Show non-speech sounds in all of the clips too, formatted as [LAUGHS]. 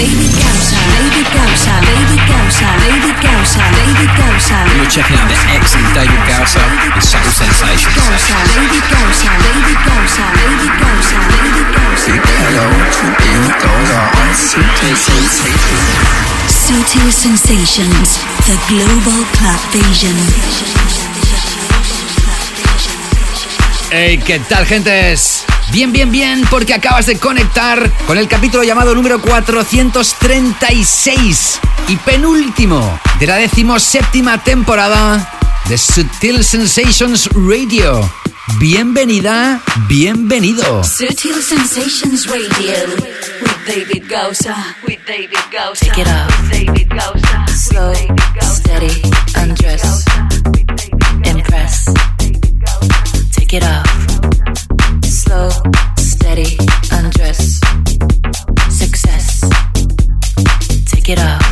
David Gausa. David Gausa. David Gausa. David Gausa. David Gausa. You're checking out the excellent David Gausa with Subtle Sensations. Gausa. David Gausa. David Gausa. David Gausa. David Gausa. Hello David Gausa on Subtle Sensations. Subtle Sensations. The Global Club Vision. Hey, ¿qué tal, gentes? Bien, bien, bien, porque acabas de conectar con el capítulo llamado número 436 y penúltimo de la decimoséptima temporada de Subtle Sensations Radio. Bienvenida, bienvenido. Subtle Sensations Radio with David Gausa. With David Gausa. Take it off. David Gausa. Slow, steady, undress, impress. Take it off. Slow, steady, undress. Success. Take it off.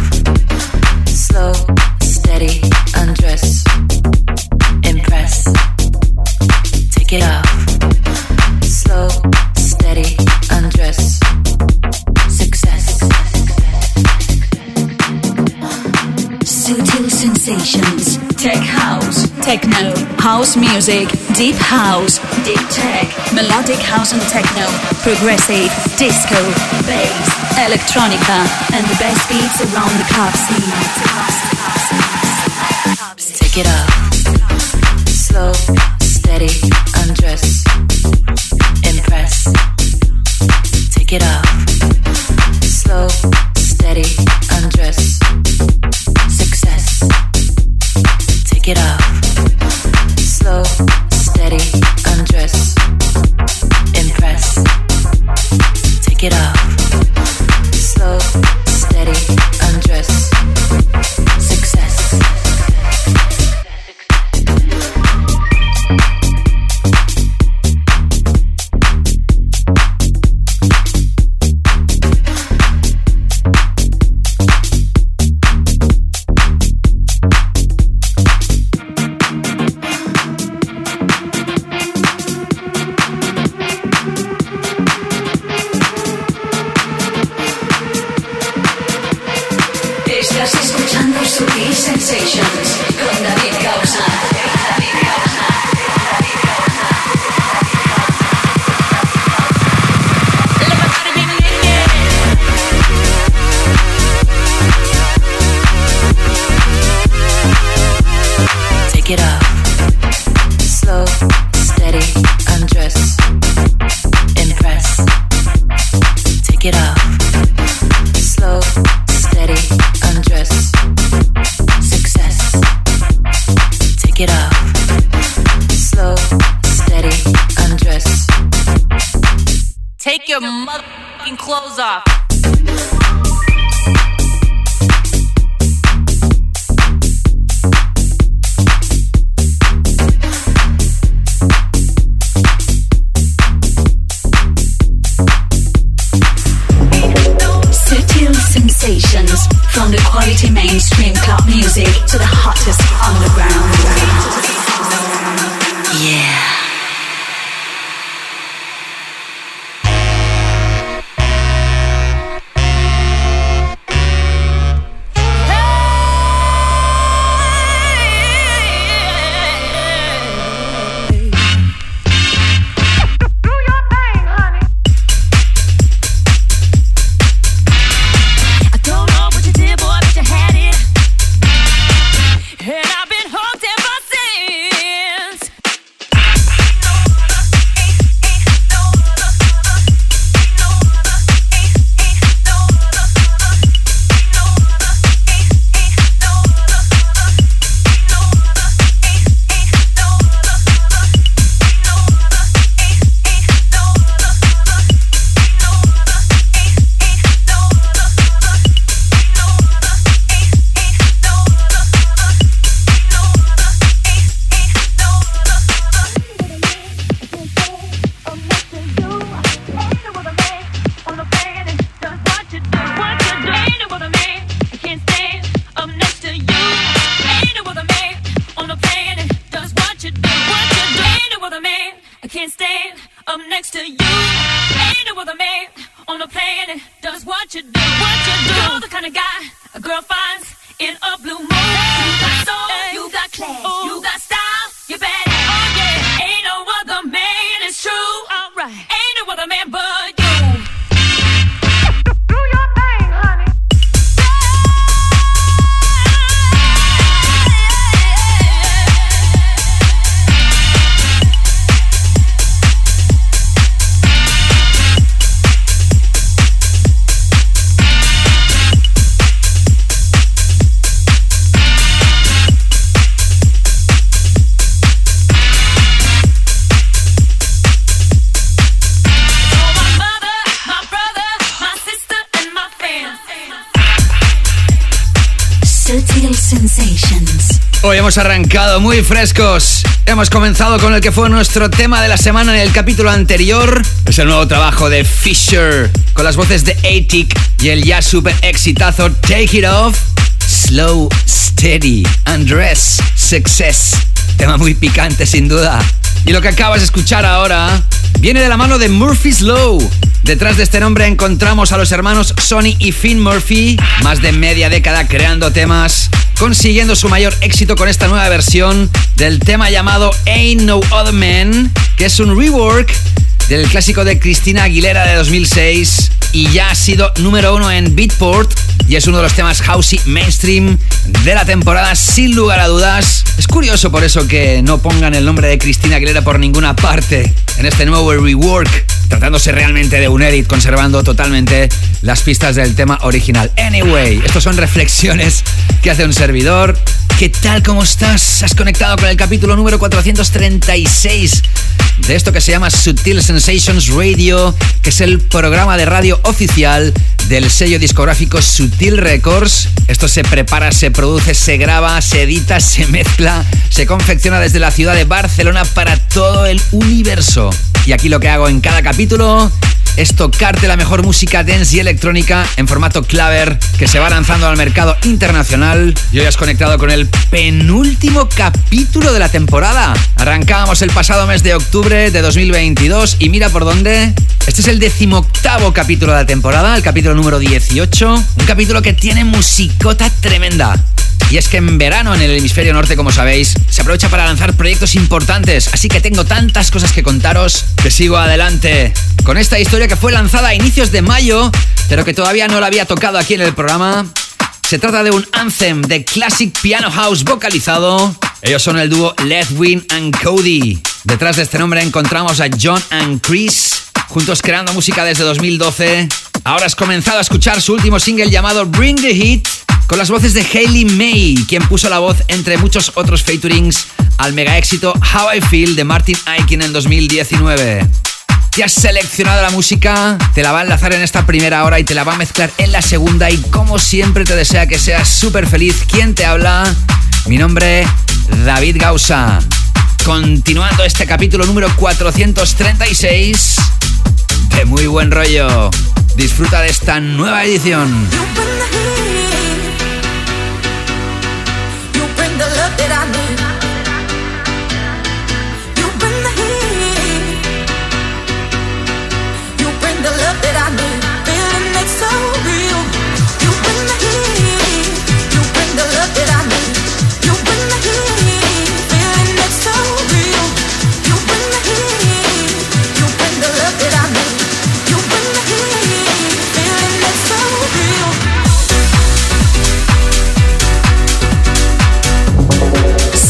Techno. House music. Deep House. Deep Tech. Melodic House and Techno. Progressive. Disco. Bass. Electronica. And the best beats around the club scene. Take it off. Slow, steady, undress. Impress. Take it off. Slow, steady, Hoy hemos arrancado muy frescos. Hemos comenzado con el que fue nuestro tema de la semana en el capítulo anterior. Es el nuevo trabajo de Fisher, con las voces de Atik y el ya super exitazo Take It Off, Slow, Steady, Undress, Success. Tema muy picante sin duda. Y lo que acabas de escuchar ahora viene de la mano de Murphy's Law. Detrás de este nombre encontramos a los hermanos Sonny y Finn Murphy, más de media década creando temas, consiguiendo su mayor éxito con esta nueva versión del tema llamado Ain't No Other Man, que es un rework del clásico de Cristina Aguilera de 2006 y ya ha sido número uno en Beatport y es uno de los temas housey mainstream de la temporada sin lugar a dudas. Es curioso por eso que no pongan el nombre de Cristina Aguilera por ninguna parte en este nuevo rework, tratándose realmente de un edit, conservando totalmente las pistas del tema original. Anyway, estos son reflexiones que hace un servidor. ¿Qué tal? ¿Cómo estás? Has conectado con el capítulo número 436 de esto que se llama Sutil Sensations Radio, que es el programa de radio oficial del sello discográfico Sutil Records. Esto se prepara, se produce, se graba, se edita, se mezcla, se confecciona desde la ciudad de Barcelona para todo el universo. Y aquí lo que hago en cada capítulo es tocarte la mejor música dance y electrónica en formato claver que se va lanzando al mercado internacional. Y hoy has conectado con el penúltimo capítulo de la temporada. Arrancábamos el pasado mes de octubre de 2022 y mira por dónde. Este es el decimoctavo capítulo de la temporada, el capítulo número 18. Un capítulo que tiene musicota tremenda. Y es que en verano en el hemisferio norte, como sabéis, se aprovecha para lanzar proyectos importantes. Así que tengo tantas cosas que contaros que sigo adelante con esta historia que fue lanzada a inicios de mayo, pero que todavía no la había tocado aquí en el programa. Se trata de un anthem de classic piano house vocalizado. Ellos son el dúo Ledwin and Cody. Detrás de este nombre encontramos a John and Chris, juntos creando música desde 2012. Ahora has comenzado a escuchar su último single llamado Bring the Heat, con las voces de Hayley May, quien puso la voz entre muchos otros featurings al mega éxito How I Feel de Martin Aiken en 2019. Te has seleccionado la música, te la va a enlazar en esta primera hora y te la va a mezclar en la segunda y como siempre te desea que seas súper feliz. ¿Quién te habla? Mi nombre, David Gausa. Continuando este capítulo número 436 de muy buen rollo. Disfruta de esta nueva edición. You bring the heat. You bring the love that I need.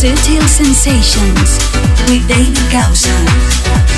Sutil Sensations with David Gausa.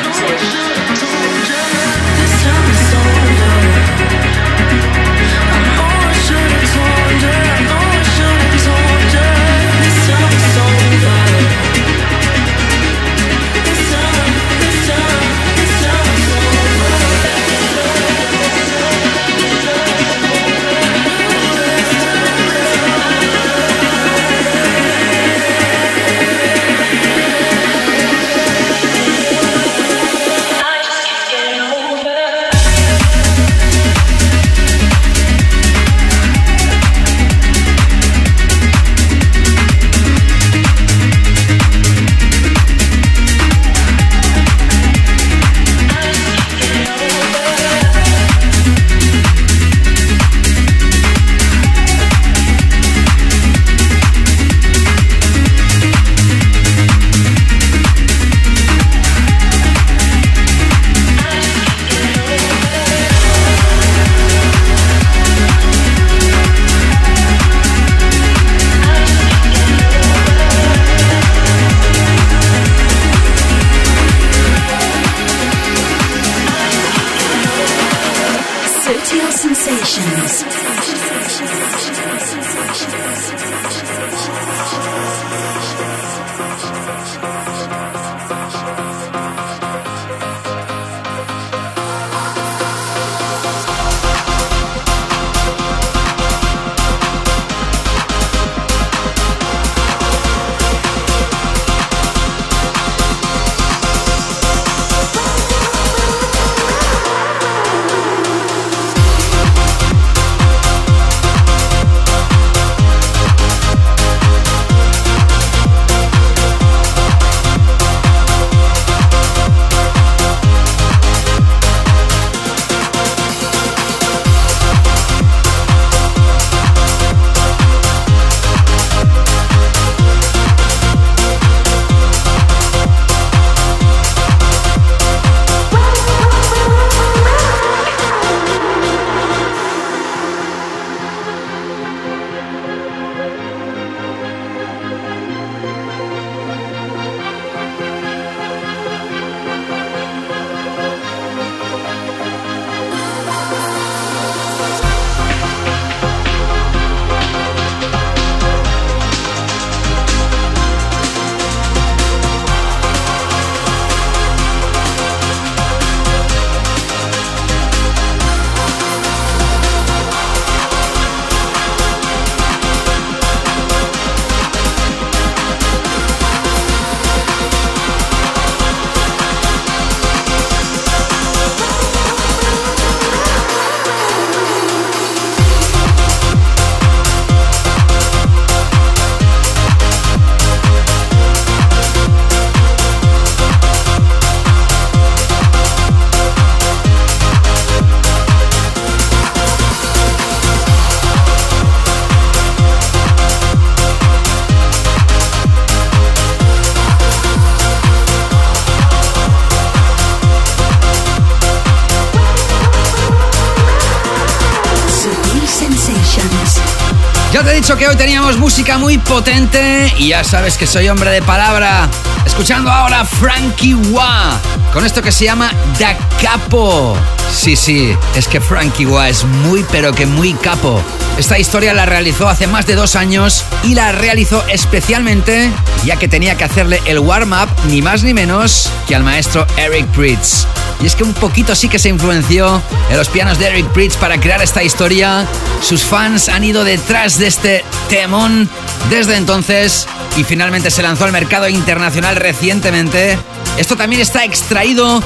Muy potente y ya sabes que soy hombre de palabra. Escuchando ahora Frankie Wah con esto que se llama Da Capo. Sí, sí, es que Frankie Wah es muy pero que muy capo. Esta historia la realizó hace más de dos años y la realizó especialmente ya que tenía que hacerle el warm-up ni más ni menos que al maestro Eric Pritz. Y es que un poquito sí que se influenció en los pianos de Eric Pritz para crear esta historia. Sus fans han ido detrás de este temón desde entonces y finalmente se lanzó al mercado internacional recientemente. Esto también está extraído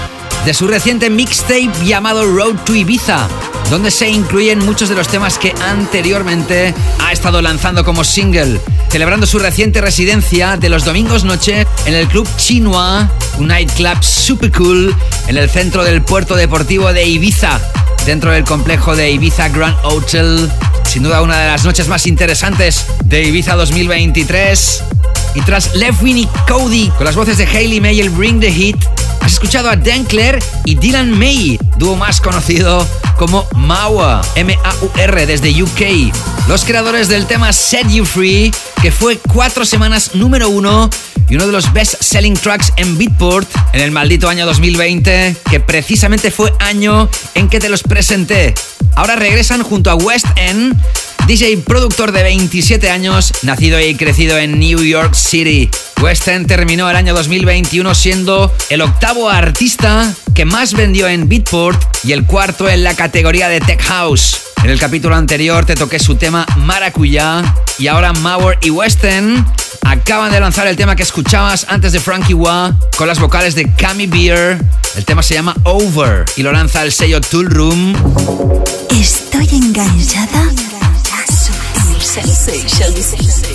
de su reciente mixtape llamado Road to Ibiza, donde se incluyen muchos de los temas que anteriormente ha estado lanzando como single, celebrando su reciente residencia de los domingos noche en el Club Chinois, un nightclub super cool en el centro del puerto deportivo de Ibiza, dentro del complejo de Ibiza Grand Hotel. Sin duda una de las noches más interesantes de Ibiza 2023. Y tras Levin y Cody con las voces de Hayley May el Bring the Heat, has escuchado a Dan y Dylan May, dúo más conocido como Maua, M-A-U-R desde UK. Los creadores del tema Set You Free que fue cuatro semanas número uno y uno de los best selling tracks en Beatport en el maldito año 2020, que precisamente fue año en que te los presenté. Ahora regresan junto a West End, DJ productor de 27 años, nacido y crecido en New York City. West End terminó el año 2021 siendo el octavo artista que más vendió en Beatport y el cuarto en la categoría de Tech House. En el capítulo anterior te toqué su tema Maracuyá y ahora Mauer y Western acaban de lanzar el tema que escuchabas antes de Frankie Wah con las vocales de Cami Beer. El tema se llama Over y lo lanza el sello Tool Room. Estoy enganchada.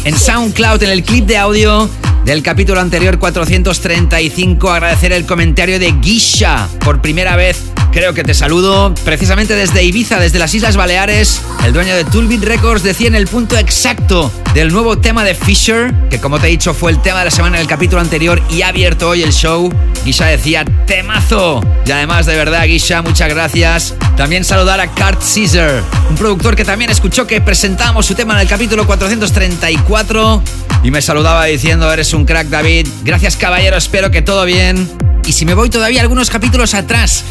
En SoundCloud, en el clip de audio del capítulo anterior 435, agradecer el comentario de Guisha por primera vez creo que te saludo. Precisamente desde Ibiza, desde las Islas Baleares, el dueño de Toolbit Records decía en el punto exacto del nuevo tema de Fisher, que como te he dicho fue el tema de la semana del capítulo anterior y ha abierto hoy el show. Guisha decía, temazo. Y además, de verdad, Guisha, muchas gracias. También saludar a Cart Caesar, un productor que también escuchó que presentamos su tema en el capítulo 434 y me saludaba diciendo, eres un crack, David. Gracias, caballero, espero que todo bien. Y si me voy todavía algunos capítulos atrás,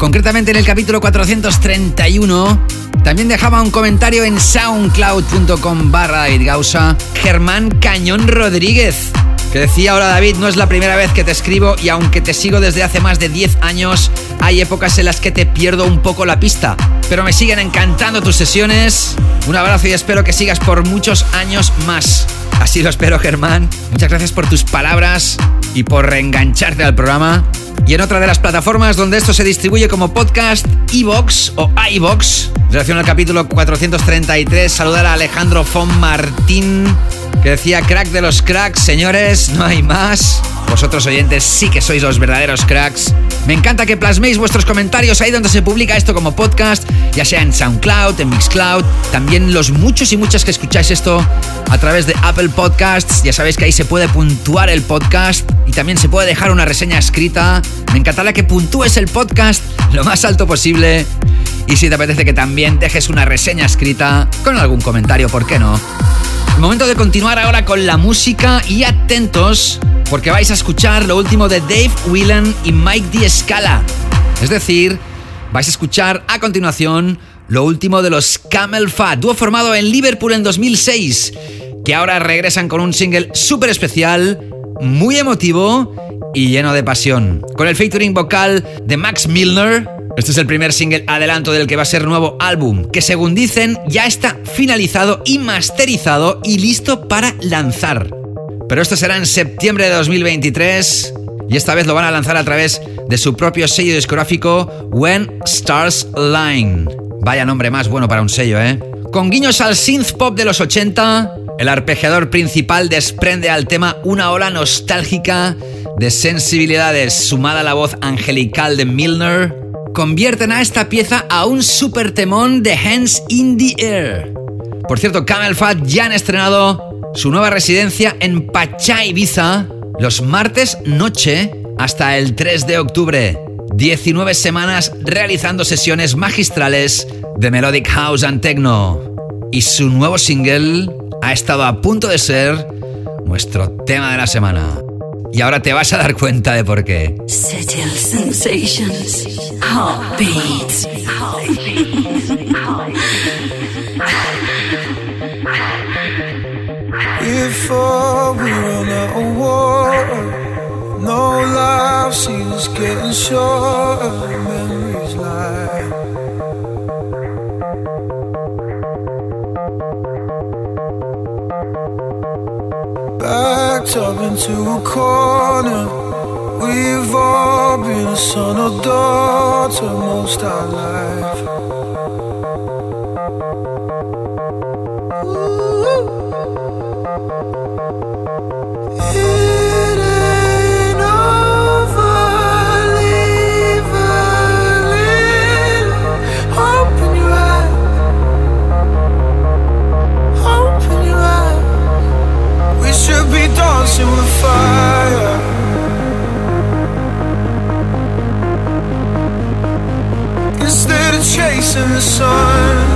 concretamente en el capítulo 431, también dejaba un comentario en soundcloud.com barra Gausa, Germán Cañón Rodríguez, que decía, ahora David, no es la primera vez que te escribo y aunque te sigo desde hace más de 10 años, hay épocas en las que te pierdo un poco la pista, pero me siguen encantando tus sesiones. Un abrazo y espero que sigas por muchos años más. Así lo espero, Germán. Muchas gracias por tus palabras y por reengancharte al programa. Y en otra de las plataformas donde esto se distribuye como podcast, Evox o iVox, en relación al capítulo 433, saludar a Alejandro Fon Martín, que decía crack de los cracks, señores, no hay más. Vosotros oyentes sí que sois los verdaderos cracks. Me encanta que plasméis vuestros comentarios ahí donde se publica esto como podcast, ya sea en SoundCloud, en Mixcloud, también los muchos y muchas que escucháis esto a través de Apple Podcasts, ya sabéis que ahí se puede puntuar el podcast y también se puede dejar una reseña escrita. Me encantará que puntúes el podcast lo más alto posible. Y si te apetece que también dejes una reseña escrita con algún comentario, ¿por qué no? Momento de continuar ahora con la música y atentos porque vais a escuchar lo último de Dave Whelan y Mike D. Scala. Es decir, vais a escuchar a continuación lo último de los Camel Fat, dúo formado en Liverpool en 2006, que ahora regresan con un single súper especial, muy emotivo y lleno de pasión. Con el featuring vocal de Max Milner, este es el primer single adelanto del que va a ser nuevo álbum, que según dicen ya está finalizado y masterizado y listo para lanzar. Pero esto será en septiembre de 2023 y esta vez lo van a lanzar a través de su propio sello discográfico When Stars Line. Vaya nombre más bueno para un sello, ¿eh? Con guiños al synth pop de los 80, el arpegiador principal desprende al tema una ola nostálgica de sensibilidades sumada a la voz angelical de Milner, convierten a esta pieza a un super temón de Hands in the Air. Por cierto, Camel Fat ya han estrenado su nueva residencia en Pachá, Ibiza, los martes noche hasta el 3 de octubre. 19 semanas realizando sesiones magistrales de Melodic House and Techno. Y su nuevo single ha estado a punto de ser nuestro tema de la semana. Y ahora te vas a dar cuenta de por qué. Settle sensations. Heartbeats. Before we run out of water, no life seems getting shorter. Backed up into a corner. We've all been a son or daughter most our life. It ain't chasing the sun.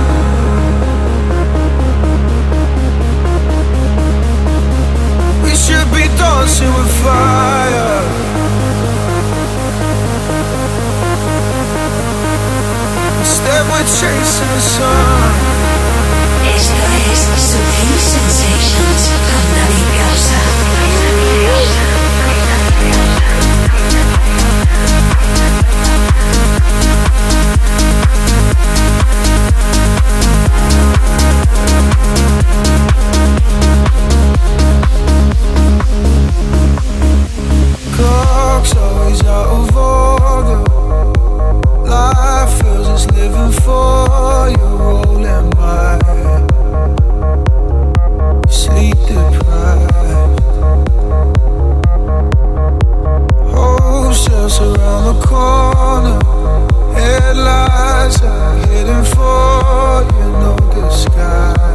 We should be dancing with fire. Instead, we're chasing the sun. always out of order. Life feels it's living for you. Sleep deprived. Around the corner. Headlights are hidden for you, no disguise.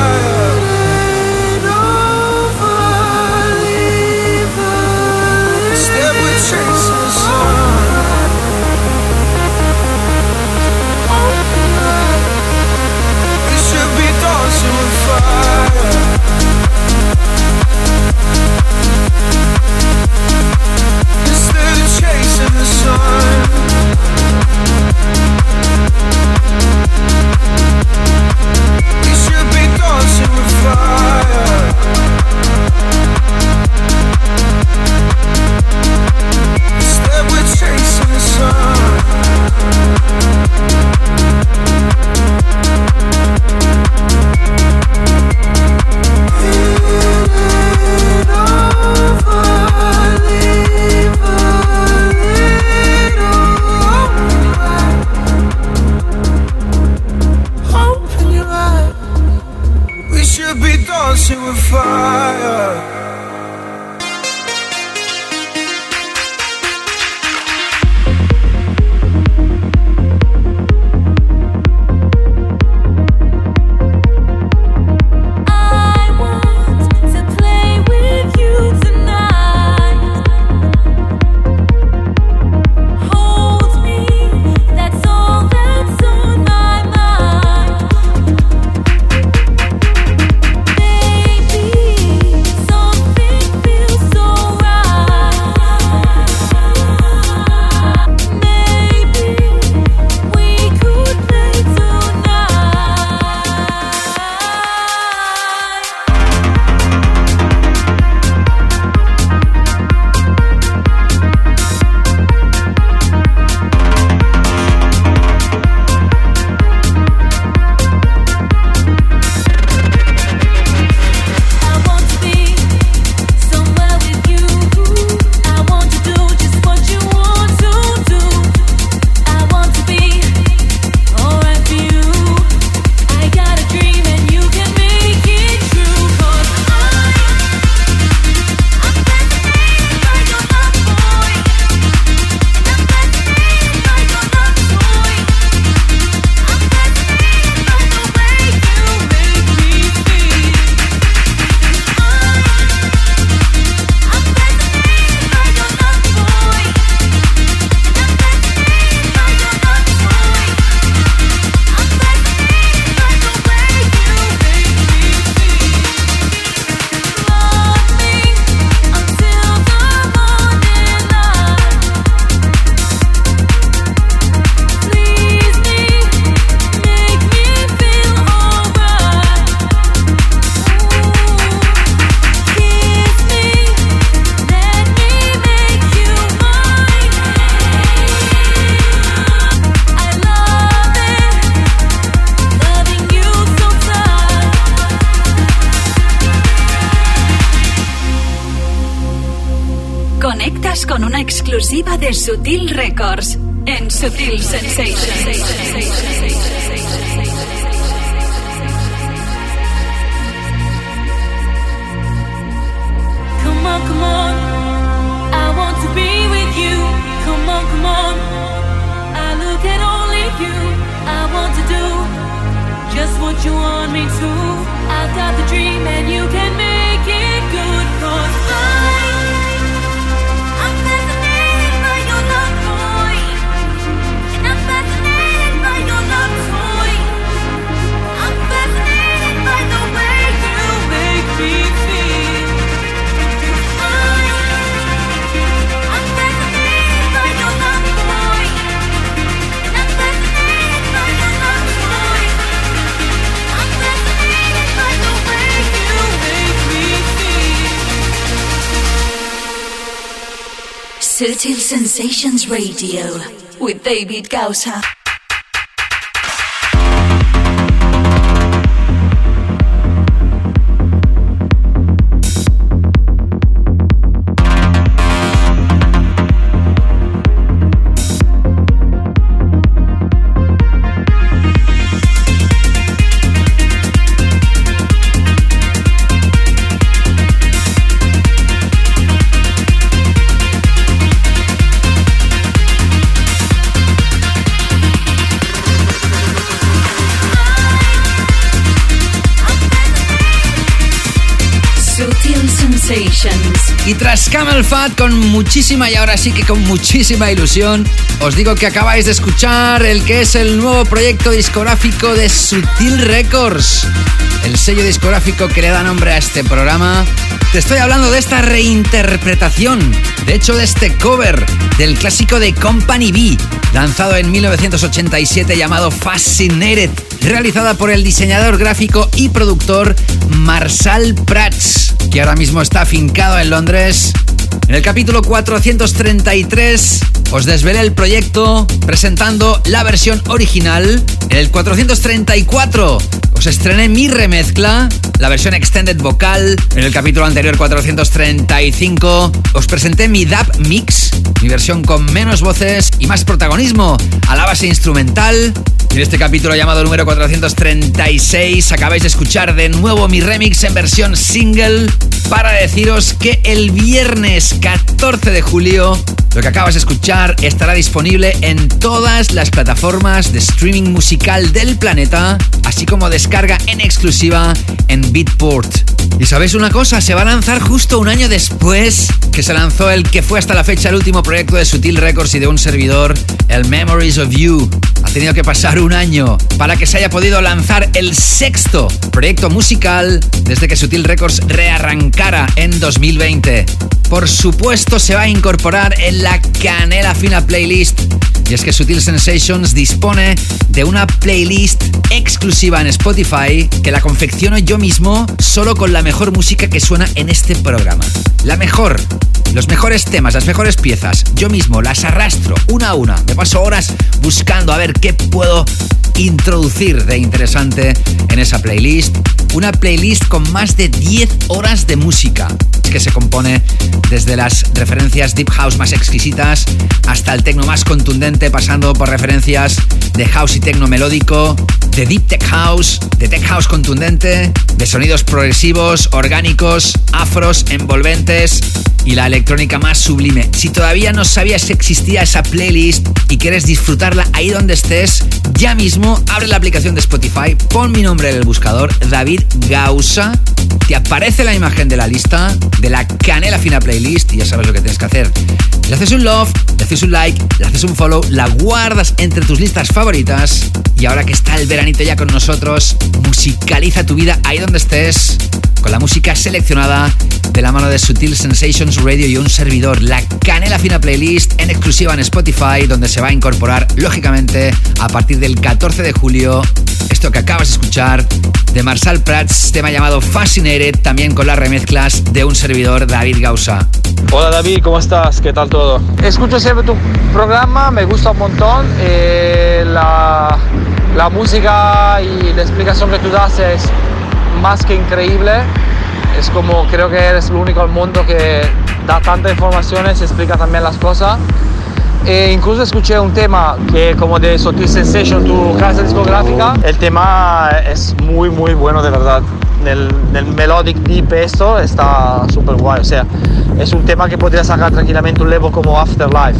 I want to be with you. Come on, come on. I look at all you. I want to do just what you want me to. I've got the dream and you can make Sutil Sensations Radio with David Gausa. Tras Camel Fat, con muchísima y ahora sí que con muchísima ilusión, os digo que acabáis de escuchar el que es el nuevo proyecto discográfico de Sutil Records, el sello discográfico que le da nombre a este programa. Te estoy hablando de esta reinterpretación, de hecho de este cover del clásico de Company B, lanzado en 1987 llamado Fascinated, realizada por el diseñador gráfico y productor Marsal Prats, que ahora mismo está afincado en Londres. En el capítulo 433 os desvelé el proyecto presentando la versión original. En el 434 os estrené mi remezcla, la versión extended vocal. En el capítulo anterior 435 os presenté mi DAP mix, mi versión con menos voces y más protagonismo a la base instrumental. En este capítulo llamado número 436 acabáis de escuchar de nuevo mi remix en versión single para deciros que el viernes 14 de julio lo que acabas de escuchar estará disponible en todas las plataformas de streaming musical del planeta, así como descarga en exclusiva en Beatport. Y sabéis una cosa, se va a lanzar justo un año después que se lanzó el que fue hasta la fecha el último proyecto de Sutil Records y de un servidor, el Memories of You. Ha tenido que pasar un año para que se haya podido lanzar el sexto proyecto musical desde que Sutil Records rearrancara en 2020. Por supuesto se va a incorporar en la canela fina playlist. Y es que Sutil Sensations dispone de una playlist exclusiva en Spotify que la confecciono yo mismo solo con la mejor música que suena en este programa. La mejor, los mejores temas, las mejores piezas. Yo mismo las arrastro una a una. Me paso horas buscando a ver qué puedo introducir de interesante en esa playlist. Una playlist con más de 10 horas de música que se compone desde las referencias deep house más exquisitas hasta el techno más contundente, pasando por referencias de house y techno melódico, de deep tech house, de tech house contundente, de sonidos progresivos, orgánicos, afros, envolventes y la electrónica más sublime. Si todavía no sabías que existía esa playlist y quieres disfrutarla ahí donde estés, ya mismo abre la aplicación de Spotify, pon mi nombre en el buscador, David Gausa, te aparece la imagen de la lista de la Canela Fina Playlist y ya sabes lo que tienes que hacer. Le haces un love, le haces un like, le haces un follow, la guardas entre tus listas favoritas y ahora que está el veranito ya con nosotros, musicaliza tu vida ahí donde estés con la música seleccionada de la mano de Sutil Sensations Radio y un servidor, la Canela Fina Playlist en exclusiva en Spotify, donde se va a incorporar, lógicamente, a partir del 14 de julio, esto que acabas de escuchar de Marsal Prats, tema llamado Fascinated, también con las remezclas de un servidor, David Gausa. Hola David, ¿cómo estás? ¿Qué tal todo? Escucho siempre tu programa, me gusta un montón. eh, la, la música y la explicación que tú das es más que increíble. Es como creo que eres el único al mundo que da tanta información y explica también las cosas. E incluso escuché un tema que como de Sotil Sensation, tu casa discográfica. El tema es muy muy bueno de verdad. Del, del melodic deep esto está súper guay. O sea, es un tema que podría sacar tranquilamente un level como Afterlife.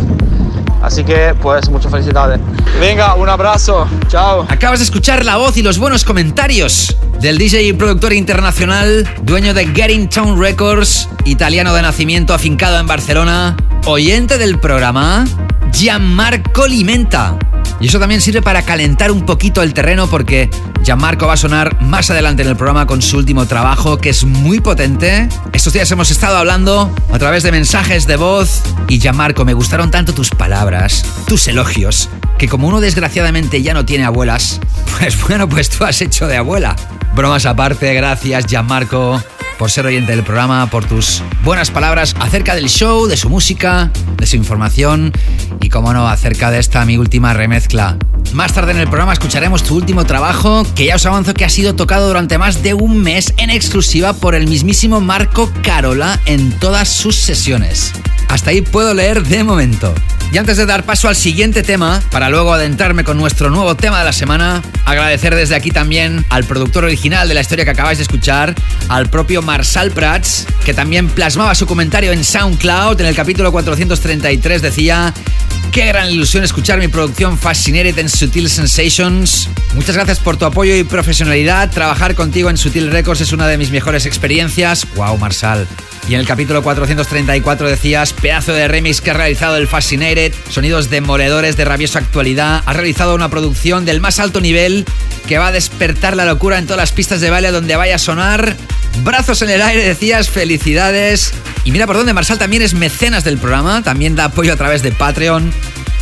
Así que, pues, muchas felicidades. Venga, un abrazo. Chao. Acabas de escuchar la voz y los buenos comentarios del DJ y productor internacional, dueño de Getting Town Records, italiano de nacimiento afincado en Barcelona, oyente del programa, Gianmarco Limenta. Y eso también sirve para calentar un poquito el terreno porque Gianmarco va a sonar más adelante en el programa con su último trabajo que es muy potente. Estos días hemos estado hablando a través de mensajes de voz y Gianmarco, me gustaron tanto tus palabras, tus elogios, que como uno desgraciadamente ya no tiene abuelas, [LAUGHS] pues bueno, pues tú has hecho de abuela. Bromas aparte, gracias Gianmarco por ser oyente del programa, por tus buenas palabras acerca del show, de su música, de su información y, como no, acerca de esta mi última remezcla. Más tarde en el programa escucharemos tu último trabajo, que ya os avanzo que ha sido tocado durante más de un mes en exclusiva por el mismísimo Marco Carola en todas sus sesiones. Hasta ahí puedo leer de momento. Y antes de dar paso al siguiente tema, para luego adentrarme con nuestro nuevo tema de la semana, agradecer desde aquí también al productor original de la historia que acabáis de escuchar, al propio Marsal Prats, que también plasmaba su comentario en SoundCloud en el capítulo 433, decía... Qué gran ilusión escuchar mi producción Fascinated en Sutil Sensations. Muchas gracias por tu apoyo y profesionalidad. Trabajar contigo en Sutil Records es una de mis mejores experiencias. Wow, Marsal. Y en el capítulo 434 decías, pedazo de remix que ha realizado el Fascinated, sonidos demoledores de rabiosa actualidad, ha realizado una producción del más alto nivel que va a despertar la locura en todas las pistas de baile donde vaya a sonar. Brazos en el aire, decías, felicidades. Y mira por dónde Marsal también es mecenas del programa, también da apoyo a través de Patreon.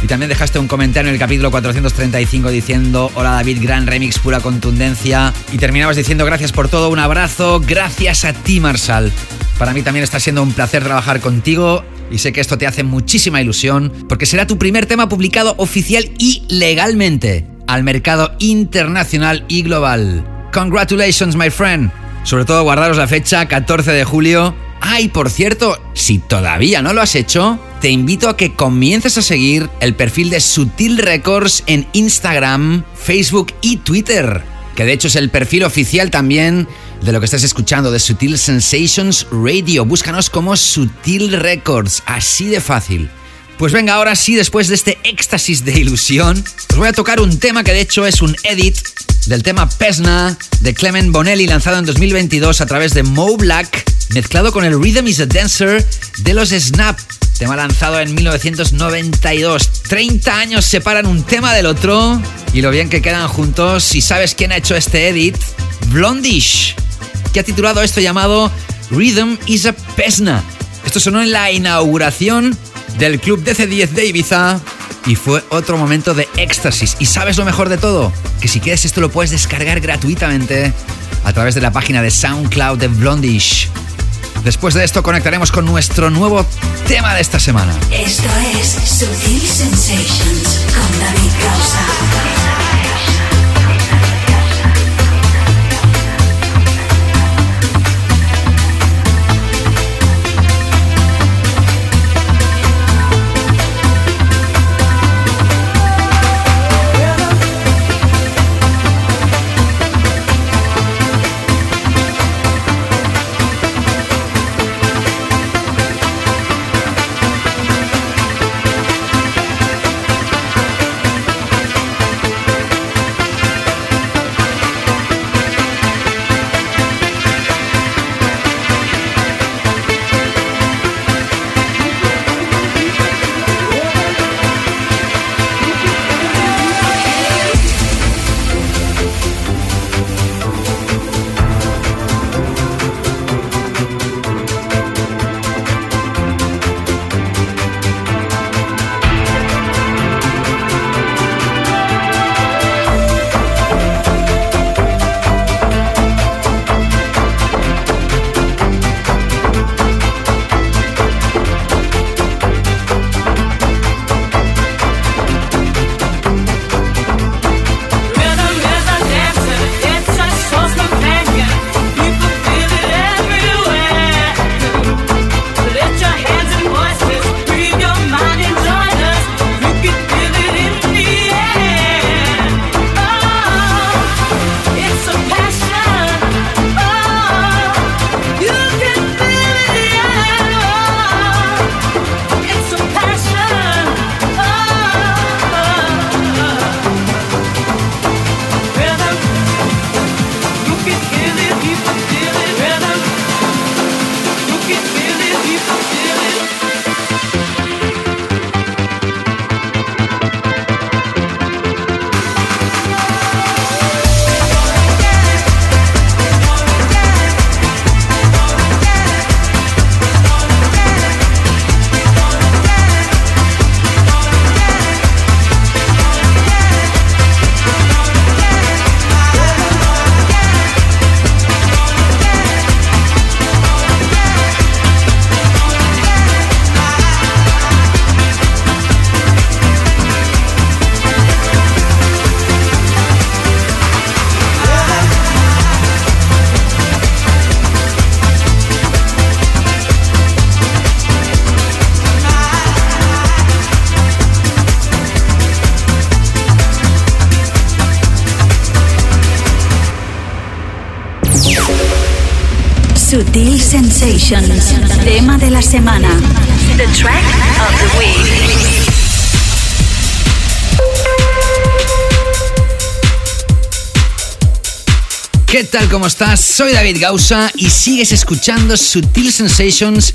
Y también dejaste un comentario en el capítulo 435 diciendo, hola David, gran remix, pura contundencia. Y terminabas diciendo, gracias por todo, un abrazo, gracias a ti Marsal. Para mí también está siendo un placer trabajar contigo y sé que esto te hace muchísima ilusión porque será tu primer tema publicado oficial y legalmente al mercado internacional y global. Congratulations, my friend. Sobre todo guardaros la fecha 14 de julio. Ay, por cierto, si todavía no lo has hecho, te invito a que comiences a seguir el perfil de Sutil Records en Instagram, Facebook y Twitter, que de hecho es el perfil oficial también de lo que estás escuchando de Sutil Sensations Radio. Búscanos como Sutil Records, así de fácil. Pues venga, ahora sí, después de este éxtasis de ilusión, os voy a tocar un tema que de hecho es un edit del tema Pesna de Clement Bonelli lanzado en 2022 a través de Mo Black, mezclado con el Rhythm is a Dancer de los Snap, tema lanzado en 1992. 30 años separan un tema del otro y lo bien que quedan juntos. ¿Y sabes quién ha hecho este edit? Blondish que ha titulado esto llamado Rhythm is a Pesna. Esto sonó en la inauguración del club DC10 de Ibiza y fue otro momento de éxtasis. ¿Y sabes lo mejor de todo? Que si quieres esto lo puedes descargar gratuitamente a través de la página de SoundCloud de Blondish. Después de esto conectaremos con nuestro nuevo tema de esta semana. De la semana. The track of the week. ¿Qué tal? ¿Cómo estás? Soy David Gausa y sigues escuchando Sutil Sensations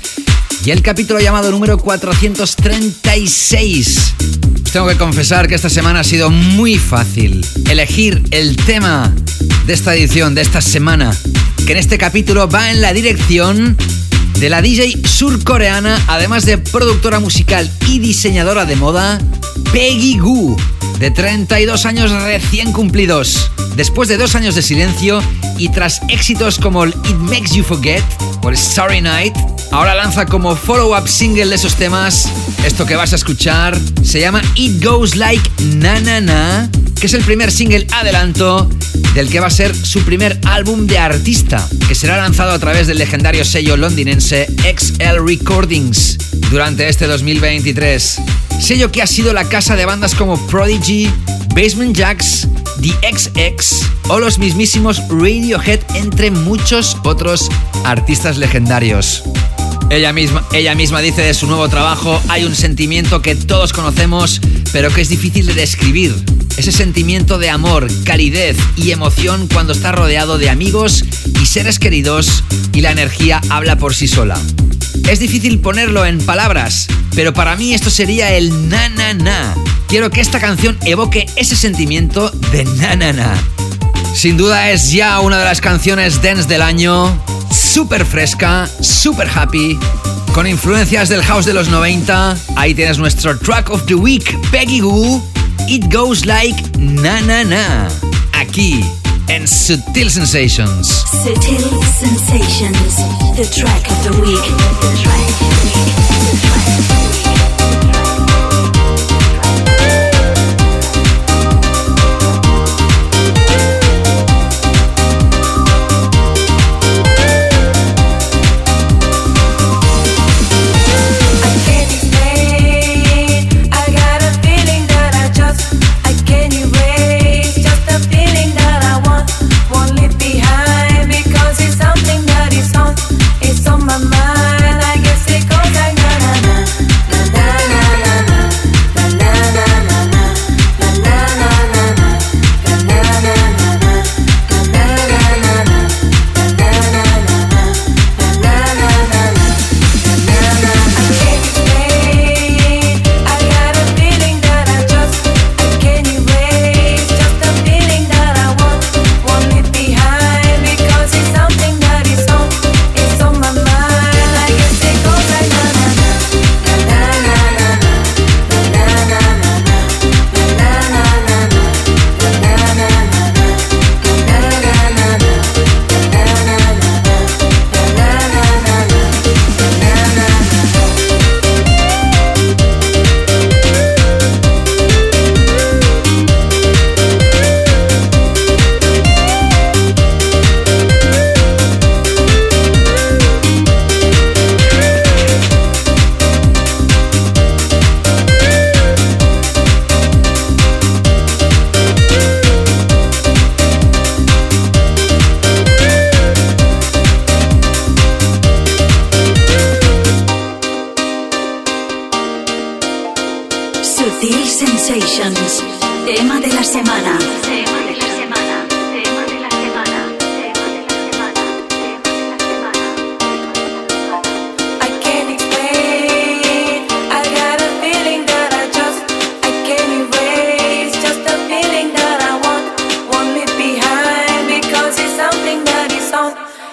y el capítulo llamado número 436. Tengo que confesar que esta semana ha sido muy fácil elegir el tema de esta edición, de esta semana, que en este capítulo va en la dirección de la DJ surcoreana, además de productora musical y diseñadora de moda, Peggy Goo, de 32 años recién cumplidos. Después de dos años de silencio y tras éxitos como el It Makes You Forget o Sorry Night, ahora lanza como follow-up single de esos temas esto que vas a escuchar. Se llama It Goes Like Na Na Na, que es el primer single adelanto del que va a ser su primer álbum de artista, que será lanzado a través del legendario sello londinense XL Recordings durante este 2023. Sello que ha sido la casa de bandas como Prodigy, Basement Jacks, The XX o los mismísimos Radiohead, entre muchos otros artistas legendarios. Ella misma, ella misma dice de su nuevo trabajo, hay un sentimiento que todos conocemos, pero que es difícil de describir. Ese sentimiento de amor, calidez y emoción cuando está rodeado de amigos y seres queridos y la energía habla por sí sola. Es difícil ponerlo en palabras, pero para mí esto sería el na na na. Quiero que esta canción evoque ese sentimiento de na na na. Sin duda es ya una de las canciones dance del año, súper fresca, súper happy, con influencias del house de los 90. Ahí tienes nuestro track of the week, Peggy Goo. It goes like na na na. Aquí en Sutil Sensations. Sutil Sensations, the track of the week. The track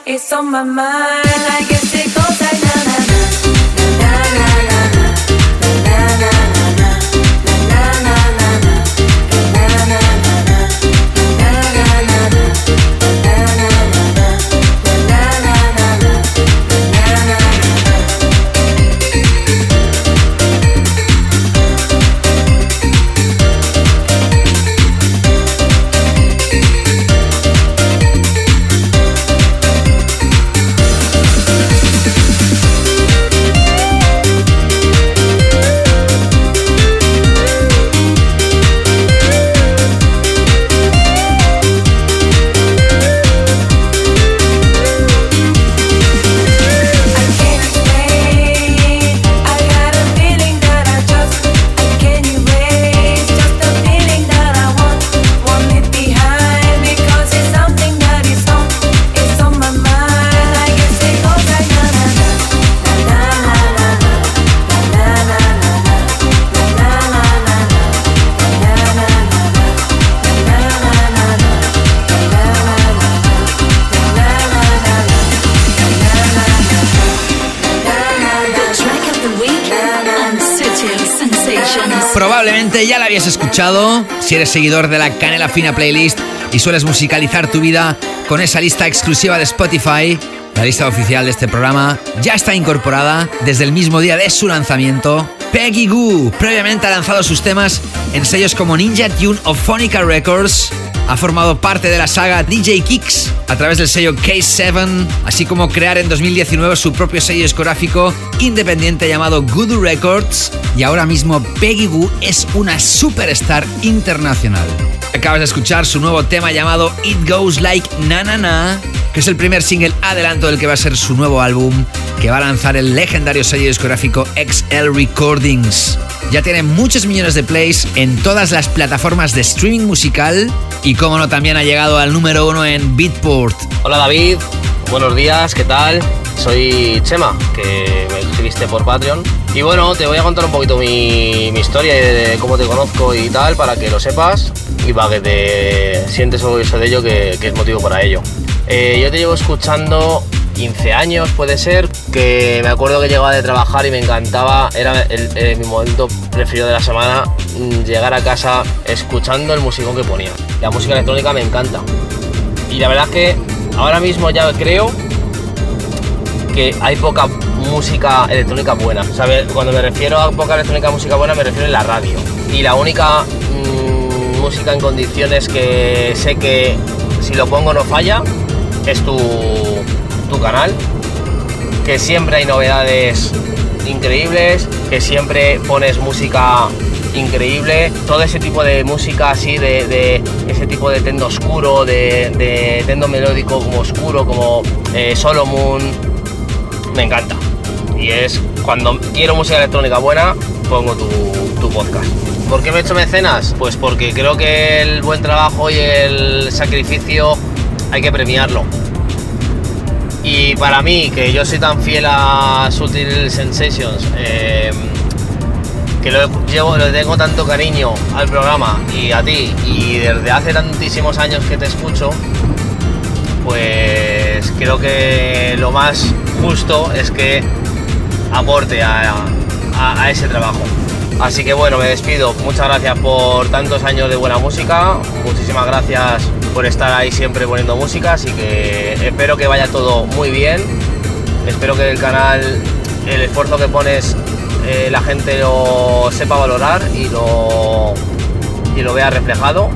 it's on my mind. I guess Ya la habías escuchado si eres seguidor de la Canela Fina Playlist y sueles musicalizar tu vida con esa lista exclusiva de Spotify. La lista oficial de este programa ya está incorporada desde el mismo día de su lanzamiento. Peggy Goo previamente ha lanzado sus temas en sellos como Ninja Tune o Phonica Records. Ha formado parte de la saga DJ Kicks a través del sello K7, así como crear en 2019 su propio sello discográfico independiente llamado Good Records. Y ahora mismo Peggy Goo es una superstar internacional. Acabas de escuchar su nuevo tema llamado It Goes Like Na Na Na, que es el primer single adelanto del que va a ser su nuevo álbum, que va a lanzar el legendario sello discográfico XL Recordings. Ya tiene muchos millones de plays en todas las plataformas de streaming musical y como no también ha llegado al número uno en Beatport. Hola David, buenos días, ¿qué tal? Soy Chema, que me escribiste por Patreon. Y bueno, te voy a contar un poquito mi, mi historia de cómo te conozco y tal, para que lo sepas y para que te sientes orgulloso de ello, que, que es motivo para ello. Eh, yo te llevo escuchando 15 años, puede ser, que me acuerdo que llegaba de trabajar y me encantaba, era eh, mi momento preferido de la semana, mm, llegar a casa escuchando el musicón que ponía. La música electrónica me encanta. Y la verdad es que ahora mismo ya creo que hay poca música electrónica buena. ¿sabes? Cuando me refiero a poca electrónica música buena me refiero en la radio. Y la única mm, música en condiciones que sé que si lo pongo no falla es tu, tu canal. Que siempre hay novedades increíbles, que siempre pones música increíble, todo ese tipo de música así, de, de ese tipo de tendo oscuro, de, de tendo melódico como oscuro, como eh, Solomon, me encanta. Y es cuando quiero música electrónica buena, pongo tu, tu podcast. ¿Por qué me he hecho mecenas? Pues porque creo que el buen trabajo y el sacrificio hay que premiarlo. Y para mí, que yo soy tan fiel a Sutil Sensations, eh, que lo, llevo, le tengo tanto cariño al programa y a ti, y desde hace tantísimos años que te escucho, pues creo que lo más justo es que aporte a, a- a ese trabajo. Así que bueno, me despido. Muchas gracias por tantos años de buena música. Muchísimas gracias por estar ahí siempre poniendo música. Así que espero que vaya todo muy bien. Espero que el canal, el esfuerzo que pones, eh, la gente lo sepa valorar y lo, y lo vea reflejado.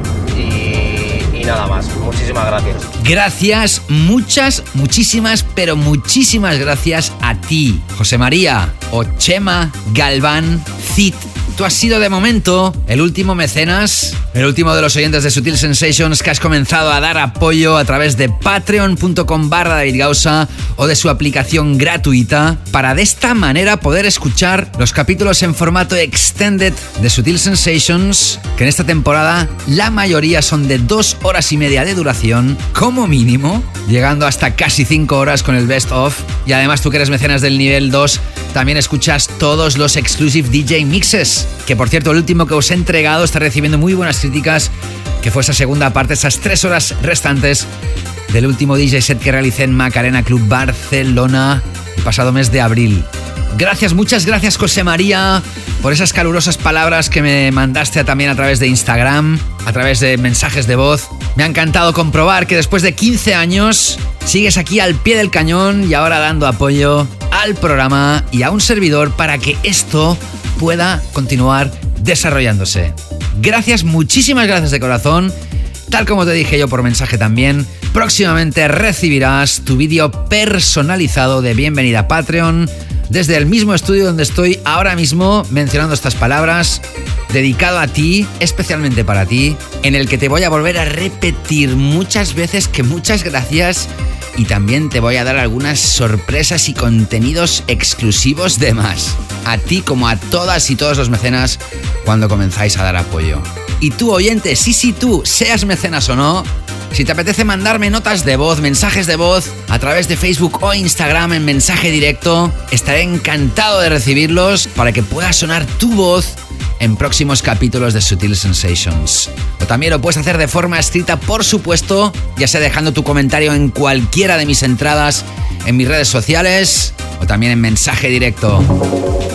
Nada más. Muchísimas gracias. Gracias, muchas, muchísimas, pero muchísimas gracias a ti, José María o Chema Galván Cid. Tú has sido de momento el último mecenas, el último de los oyentes de Sutil Sensations que has comenzado a dar apoyo a través de patreon.com barra Gausa o de su aplicación gratuita para de esta manera poder escuchar los capítulos en formato extended de Sutil Sensations, que en esta temporada la mayoría son de dos horas y media de duración, como mínimo, llegando hasta casi cinco horas con el best of. Y además tú que eres mecenas del nivel 2, también escuchas todos los exclusive DJ mixes, que por cierto el último que os he entregado está recibiendo muy buenas que fue esa segunda parte, esas tres horas restantes del último DJ set que realicé en Macarena Club Barcelona el pasado mes de abril. Gracias, muchas gracias José María por esas calurosas palabras que me mandaste también a través de Instagram, a través de mensajes de voz. Me ha encantado comprobar que después de 15 años sigues aquí al pie del cañón y ahora dando apoyo al programa y a un servidor para que esto pueda continuar desarrollándose. Gracias, muchísimas gracias de corazón. Tal como te dije yo por mensaje también, próximamente recibirás tu vídeo personalizado de bienvenida a Patreon desde el mismo estudio donde estoy ahora mismo mencionando estas palabras, dedicado a ti, especialmente para ti, en el que te voy a volver a repetir muchas veces que muchas gracias y también te voy a dar algunas sorpresas y contenidos exclusivos de más. A ti como a todas y todos los mecenas cuando comenzáis a dar apoyo. Y tú oyente, sí, sí, tú, seas mecenas o no, si te apetece mandarme notas de voz, mensajes de voz a través de Facebook o Instagram en mensaje directo, estaré encantado de recibirlos para que pueda sonar tu voz en próximos capítulos de Sutil Sensations. O también lo puedes hacer de forma escrita, por supuesto, ya sea dejando tu comentario en cualquiera de mis entradas en mis redes sociales o también en mensaje directo.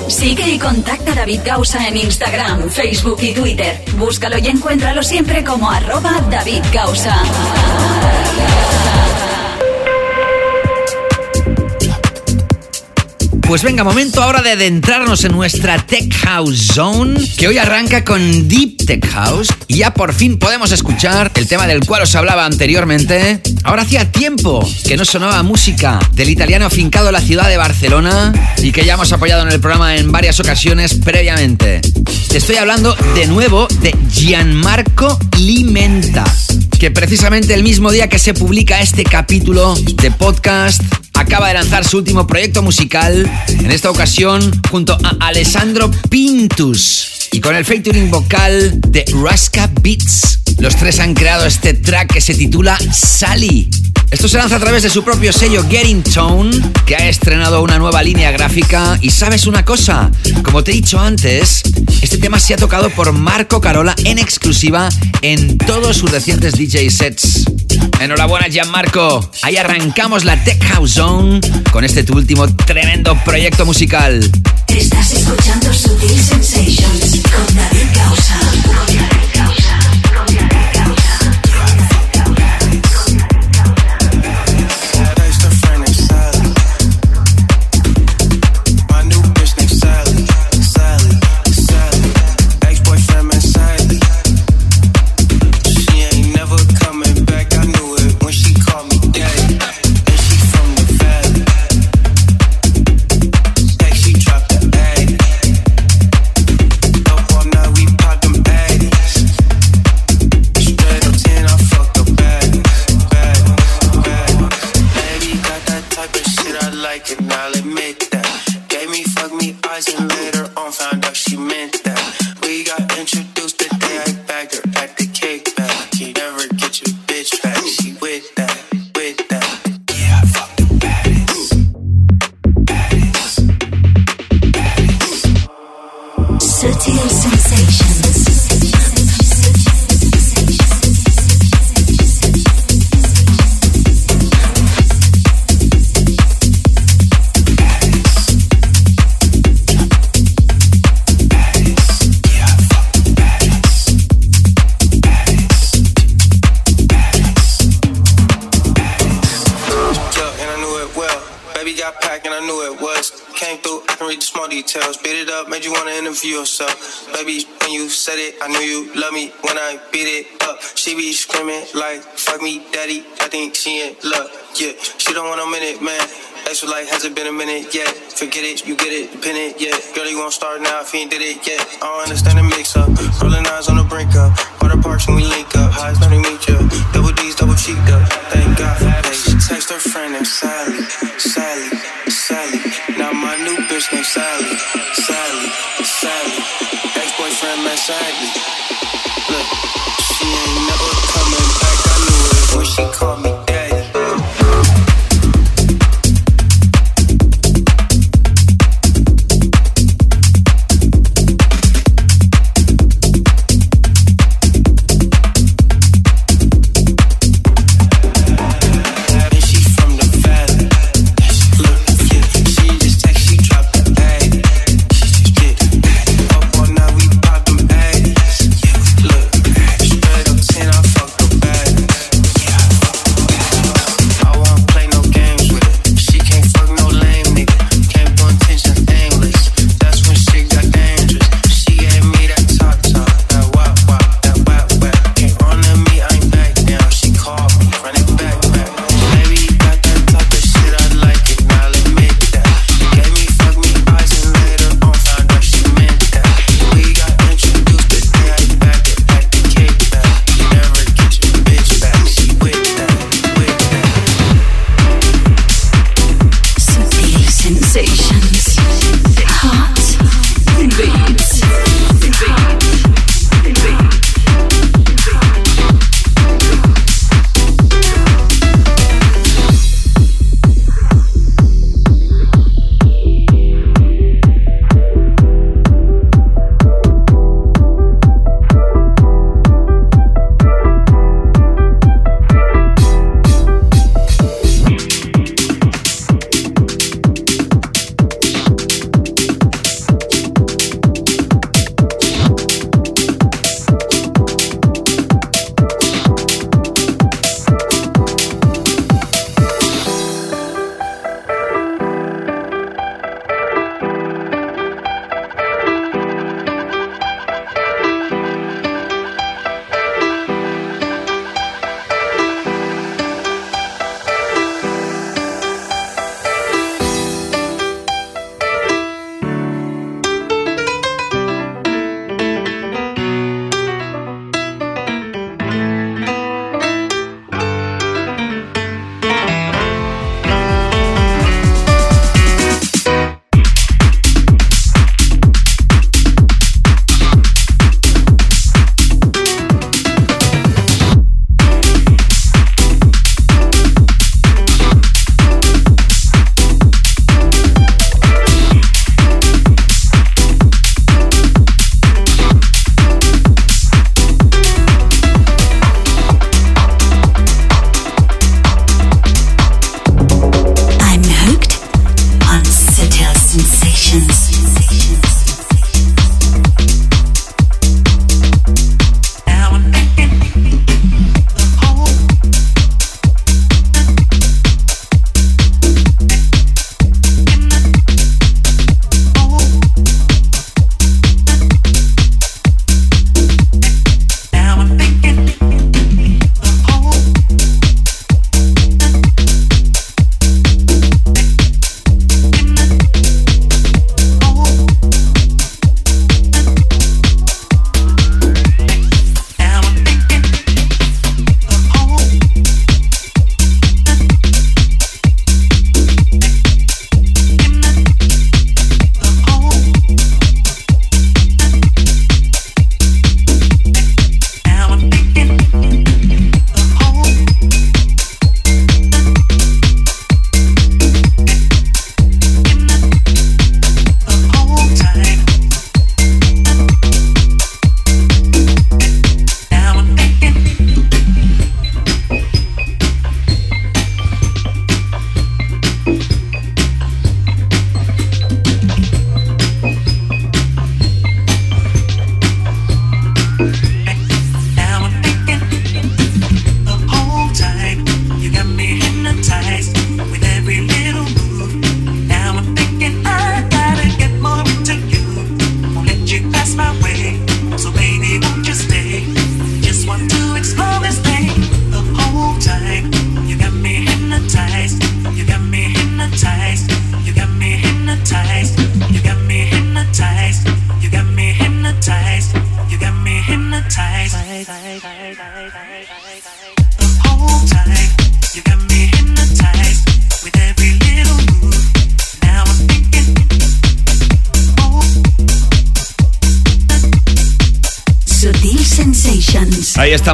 Sigue y contacta a David Gausa en Instagram, Facebook y Twitter. Búscalo y encuéntralo siempre como arroba David Gausa. Pues venga, momento ahora de adentrarnos en nuestra Tech House Zone, que hoy arranca con Deep Tech House. Y ya por fin podemos escuchar el tema del cual os hablaba anteriormente. Ahora hacía tiempo que no sonaba música del italiano afincado en la ciudad de Barcelona y que ya hemos apoyado en el programa en varias ocasiones previamente. Te estoy hablando de nuevo de Gianmarco Limenta, que precisamente el mismo día que se publica este capítulo de podcast acaba de lanzar su último proyecto musical, en esta ocasión junto a Alessandro Pintus y con el featuring vocal de Raska Beats. Los tres han creado este track que se titula Sally. Esto se lanza a través de su propio sello Getting Tone, que ha estrenado una nueva línea gráfica. Y sabes una cosa, como te he dicho antes, este tema se ha tocado por Marco Carola en exclusiva en todos sus recientes DJ sets. Enhorabuena, Gianmarco. Ahí arrancamos la Tech House Zone con este tu último tremendo proyecto musical. Estás escuchando Sutil Sensations con David. Details. Beat it up, made you wanna interview yourself. Baby, when you said it, I knew you love me when I beat it up. She be screaming like, fuck me, daddy. I think she in love. Yeah, she don't want a minute, man. Extra life has it been a minute yet? Forget it, you get it, pin it, yeah. Girl, you won't start now if he ain't did it yet. I don't understand the mix up. Rolling eyes on the brink up. Water parks when we link up. Highs when we meet ya. Double D's, double cheeked up. sorry.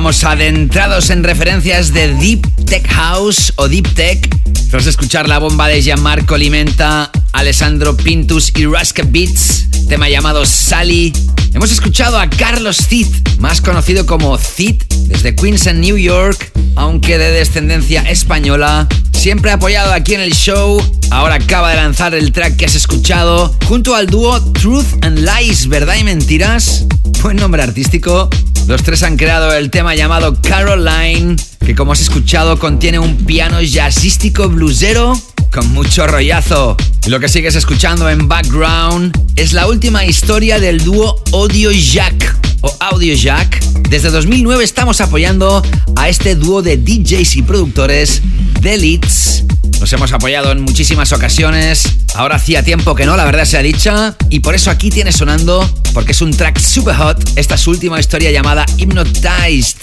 Adentrados en referencias de Deep Tech House o Deep Tech. Tras escuchar la bomba de Gianmarco Limenta, Alessandro Pintus y Ruska Beats, tema llamado Sally. Hemos escuchado a Carlos Cid, más conocido como Cid, desde Queens en New York, aunque de descendencia española. Siempre apoyado aquí en el show, ahora acaba de lanzar el track que has escuchado, junto al dúo Truth and Lies, ¿verdad y mentiras? Buen nombre artístico. Los tres han creado el tema llamado Caroline, que como has escuchado contiene un piano jazzístico blusero con mucho rollazo. Lo que sigues escuchando en background es la última historia del dúo Audio Jack o Audio Jack. Desde 2009 estamos apoyando a este dúo de DJs y productores de Leeds. Nos hemos apoyado en muchísimas ocasiones. Ahora hacía tiempo que no, la verdad sea dicha. Y por eso aquí tiene sonando, porque es un track super hot, esta su última historia llamada Hypnotized.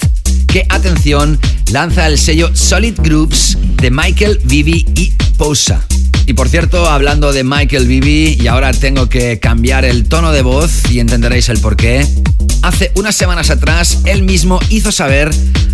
Que, atención, lanza el sello Solid Groups de Michael, Vivi y Posa. Y por cierto, hablando de Michael Vivi, y ahora tengo que cambiar el tono de voz y entenderéis el porqué. Hace unas semanas atrás, él mismo hizo saber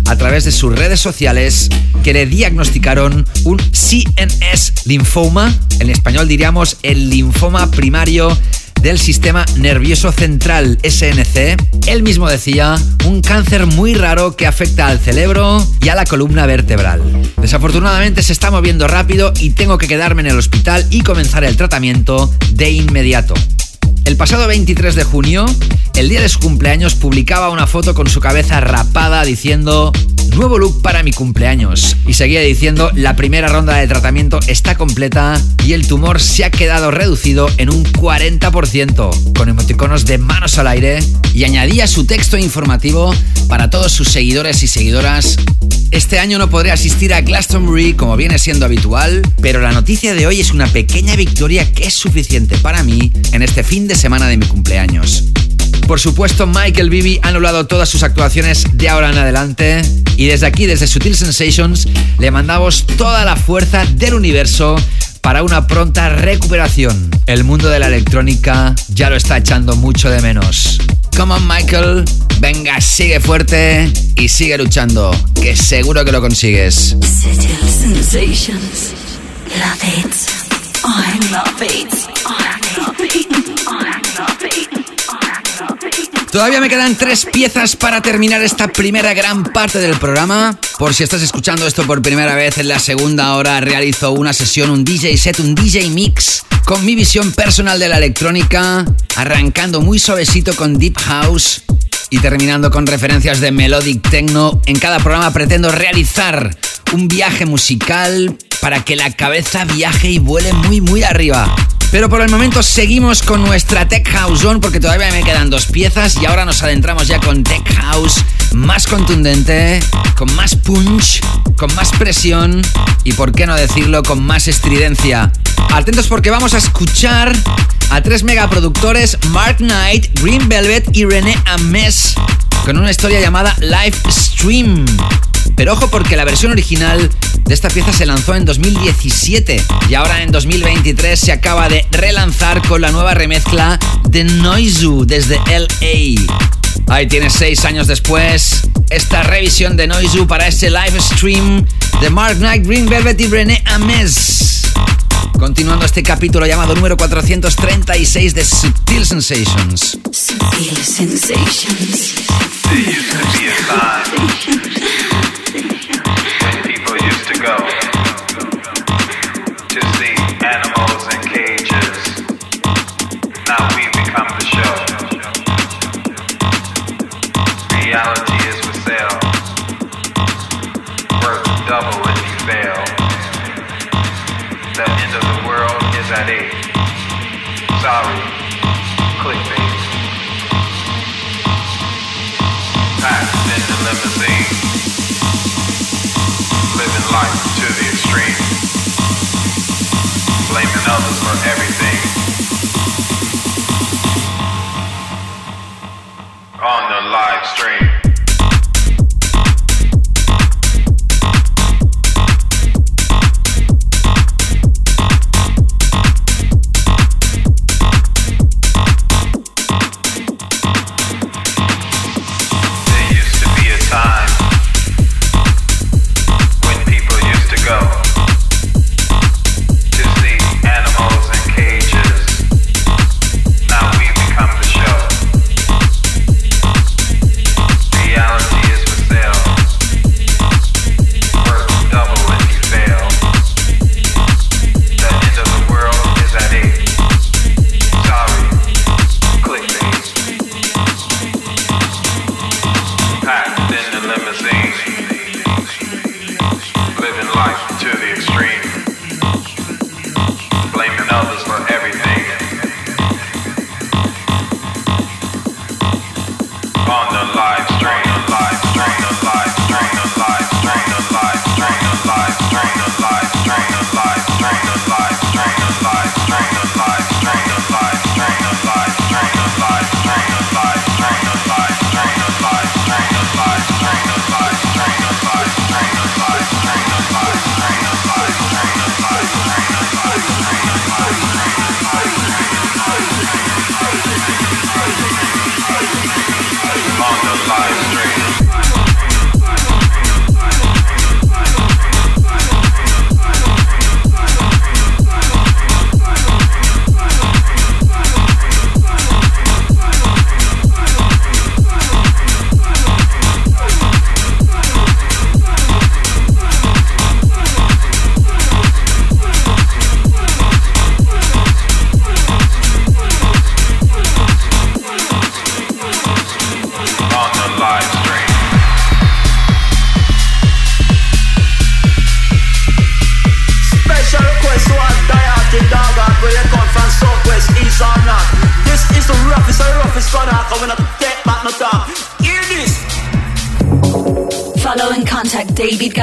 a través de sus redes sociales que le diagnosticaron un CNS linfoma, en español diríamos el linfoma primario del sistema nervioso central SNC, él mismo decía, un cáncer muy raro que afecta al cerebro y a la columna vertebral. Desafortunadamente se está moviendo rápido y tengo que quedarme en el hospital y comenzar el tratamiento de inmediato. El pasado 23 de junio, el día de su cumpleaños, publicaba una foto con su cabeza rapada diciendo nuevo look para mi cumpleaños. Y seguía diciendo la primera ronda de tratamiento está completa y el tumor se ha quedado reducido en un 40%, con emoticonos de manos al aire y añadía su texto informativo para todos sus seguidores y seguidoras. Este año no podré asistir a Glastonbury como viene siendo habitual, pero la noticia de hoy es una pequeña victoria que es suficiente para mí en este fin de semana de mi cumpleaños. Por supuesto, Michael Bibi ha anulado todas sus actuaciones de ahora en adelante. Y desde aquí, desde Sutil Sensations, le mandamos toda la fuerza del universo para una pronta recuperación. El mundo de la electrónica ya lo está echando mucho de menos. Come on, Michael. Venga, sigue fuerte y sigue luchando, que seguro que lo consigues. Sutil sensations. Love it. I love it. I love it. Todavía me quedan tres piezas para terminar esta primera gran parte del programa. Por si estás escuchando esto por primera vez, en la segunda hora realizo una sesión, un DJ set, un DJ mix con mi visión personal de la electrónica, arrancando muy suavecito con Deep House y terminando con referencias de Melodic Techno. En cada programa pretendo realizar un viaje musical para que la cabeza viaje y vuele muy muy arriba. Pero por el momento seguimos con nuestra Tech House On porque todavía me quedan dos piezas y ahora nos adentramos ya con Tech House más contundente, con más punch, con más presión y por qué no decirlo con más estridencia. Atentos porque vamos a escuchar a tres megaproductores Mark Knight, Green Velvet y René Ames con una historia llamada Live Stream. Pero ojo porque la versión original de esta pieza se lanzó en 2017 y ahora en 2023 se acaba de relanzar con la nueva remezcla de Noizu desde LA. Ahí tienes seis años después esta revisión de Noizu para ese live stream de Mark Knight, Green Velvet y René Ames. Continuando este capítulo llamado número 436 de Subtil Sensations. Sutil sensations.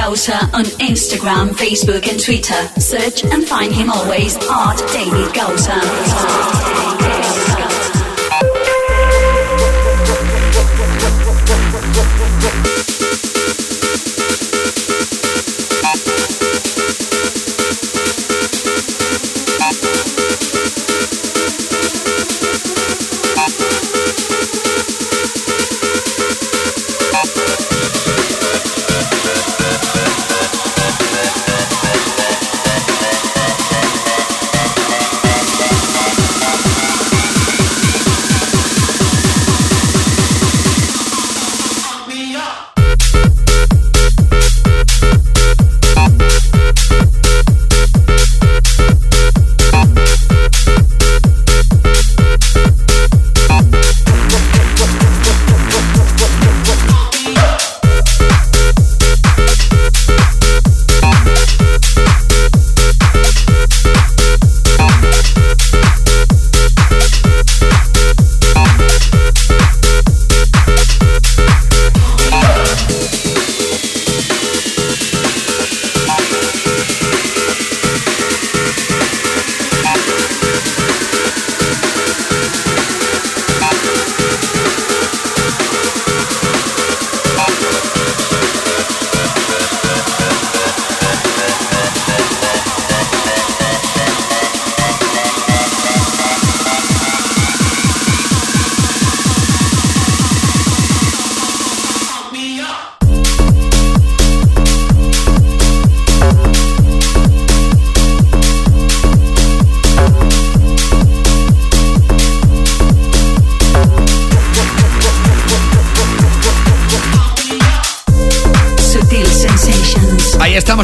Gausa on Instagram, Facebook, and Twitter. Search and find him always at David Gausa.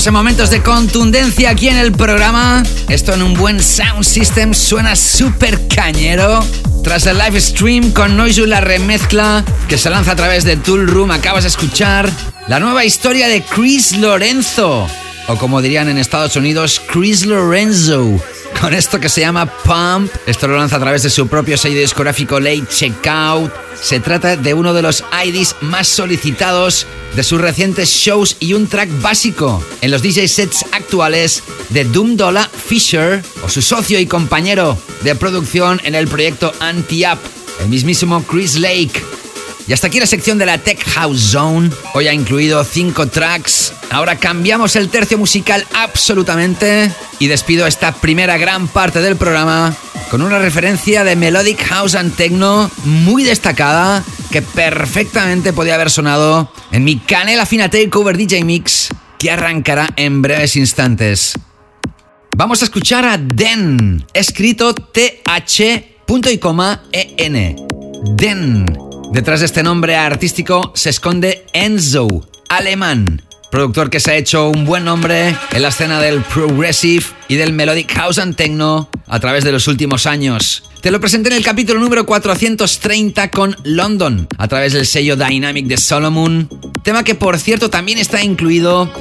En momentos de contundencia aquí en el programa. Esto en un buen sound system suena súper cañero. Tras el live stream con Noizu la remezcla que se lanza a través de Tool Room, acabas de escuchar la nueva historia de Chris Lorenzo. O como dirían en Estados Unidos, Chris Lorenzo. Con esto que se llama Pump. Esto lo lanza a través de su propio sello discográfico Late Checkout. Se trata de uno de los IDs más solicitados de sus recientes shows y un track básico en los DJ sets actuales de Doom Dollar Fisher o su socio y compañero de producción en el proyecto Anti-Up, el mismísimo Chris Lake. Y hasta aquí la sección de la Tech House Zone. Hoy ha incluido cinco tracks. Ahora cambiamos el tercio musical absolutamente y despido esta primera gran parte del programa con una referencia de Melodic House and Techno muy destacada que perfectamente podía haber sonado en mi Canela Fina Takeover DJ Mix que arrancará en breves instantes. Vamos a escuchar a Den, escrito T-H punto y coma E-N. Den. Detrás de este nombre artístico se esconde Enzo, alemán, productor que se ha hecho un buen nombre en la escena del progressive y del melodic house and techno a través de los últimos años. Te lo presenté en el capítulo número 430 con London, a través del sello Dynamic de Solomon, tema que por cierto también está incluido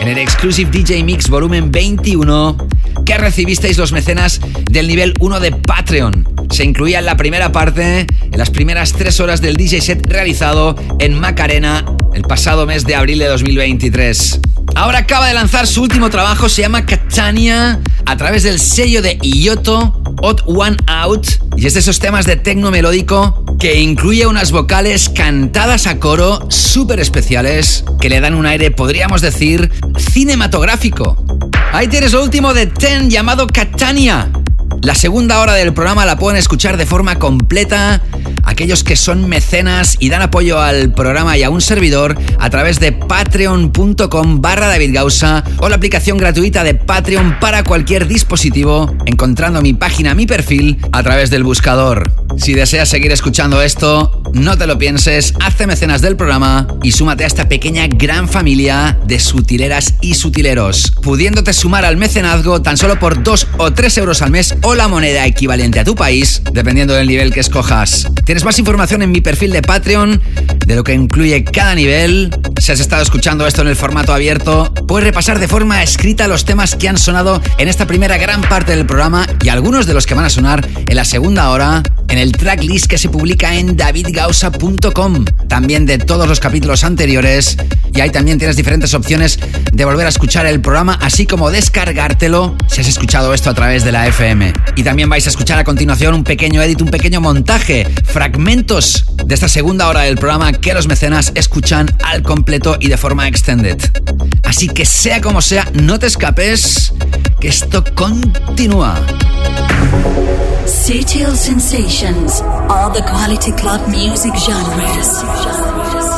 en el Exclusive DJ Mix volumen 21 que recibisteis los mecenas del nivel 1 de Patreon. Se incluía en la primera parte, en las primeras tres horas del DJ set realizado en Macarena el pasado mes de abril de 2023. Ahora acaba de lanzar su último trabajo, se llama Catania, a través del sello de Ioto, Odd One Out, y es de esos temas de tecno melódico que incluye unas vocales cantadas a coro súper especiales que le dan un aire, podríamos decir, cinematográfico. Ahí tienes lo último de Ten llamado Catania. La segunda hora del programa la pueden escuchar de forma completa aquellos que son mecenas y dan apoyo al programa y a un servidor a través de patreon.com barra David o la aplicación gratuita de Patreon para cualquier dispositivo, encontrando mi página, mi perfil a través del buscador. Si deseas seguir escuchando esto, no te lo pienses, hazte mecenas del programa y súmate a esta pequeña gran familia de sutileras y sutileros, pudiéndote sumar al mecenazgo tan solo por 2 o 3 euros al mes o la moneda equivalente a tu país, dependiendo del nivel que escojas. Tienes más información en mi perfil de Patreon de lo que incluye cada nivel. Si has estado escuchando esto en el formato abierto, puedes repasar de forma escrita los temas que han sonado en esta primera gran parte del programa y algunos de los que van a sonar en la segunda hora en el tracklist que se publica en davidgausa.com. También de todos los capítulos anteriores. Y ahí también tienes diferentes opciones de volver a escuchar el programa, así como descargártelo si has escuchado esto a través de la FM. Y también vais a escuchar a continuación un pequeño edit, un pequeño montaje, fragmentos de esta segunda hora del programa que los mecenas escuchan al completo y de forma extended. Así que sea como sea, no te escapes, que esto continúa. Sensations, all the quality club music genres.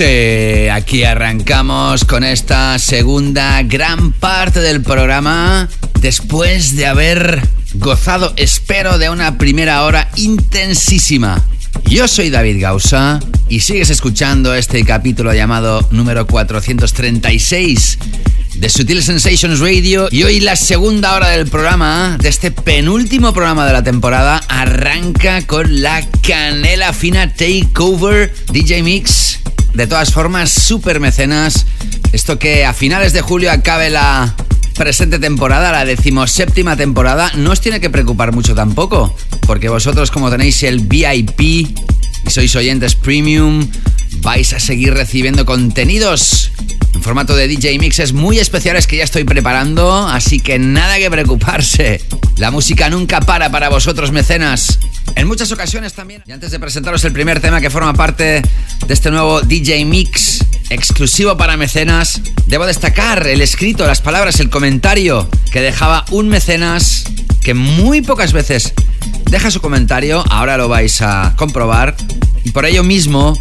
Aquí arrancamos con esta segunda gran parte del programa después de haber gozado, espero, de una primera hora intensísima. Yo soy David Gausa y sigues escuchando este capítulo llamado número 436 de Sutil Sensations Radio y hoy la segunda hora del programa, de este penúltimo programa de la temporada, arranca con la canela fina Takeover DJ Mix. De todas formas, super mecenas. Esto que a finales de julio acabe la presente temporada, la decimoséptima temporada, no os tiene que preocupar mucho tampoco, porque vosotros como tenéis el VIP y sois oyentes premium, vais a seguir recibiendo contenidos en formato de DJ mixes muy especiales que ya estoy preparando, así que nada que preocuparse. La música nunca para para vosotros mecenas. En muchas ocasiones también. Y antes de presentaros el primer tema que forma parte de este nuevo DJ Mix exclusivo para mecenas, debo destacar el escrito, las palabras, el comentario que dejaba un mecenas que muy pocas veces deja su comentario, ahora lo vais a comprobar. Y por ello mismo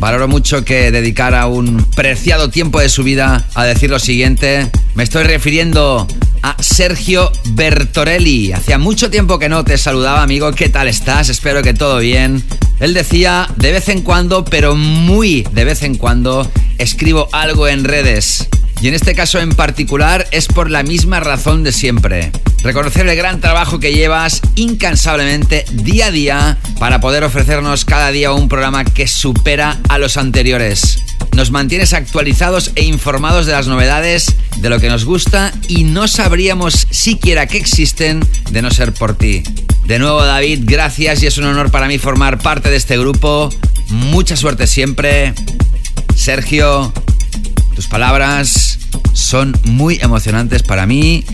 valoro mucho que dedicara un preciado tiempo de su vida a decir lo siguiente. Me estoy refiriendo a Sergio Bertorelli. Hacía mucho tiempo que no te saludaba, amigo. ¿Qué tal estás? Espero que todo bien. Él decía, de vez en cuando, pero muy de vez en cuando, escribo algo en redes. Y en este caso en particular es por la misma razón de siempre. Reconocer el gran trabajo que llevas incansablemente día a día para poder ofrecernos cada día un programa que supera a los anteriores. Nos mantienes actualizados e informados de las novedades, de lo que nos gusta y no sabríamos siquiera que existen de no ser por ti. De nuevo David, gracias y es un honor para mí formar parte de este grupo. Mucha suerte siempre. Sergio, tus palabras son muy emocionantes para mí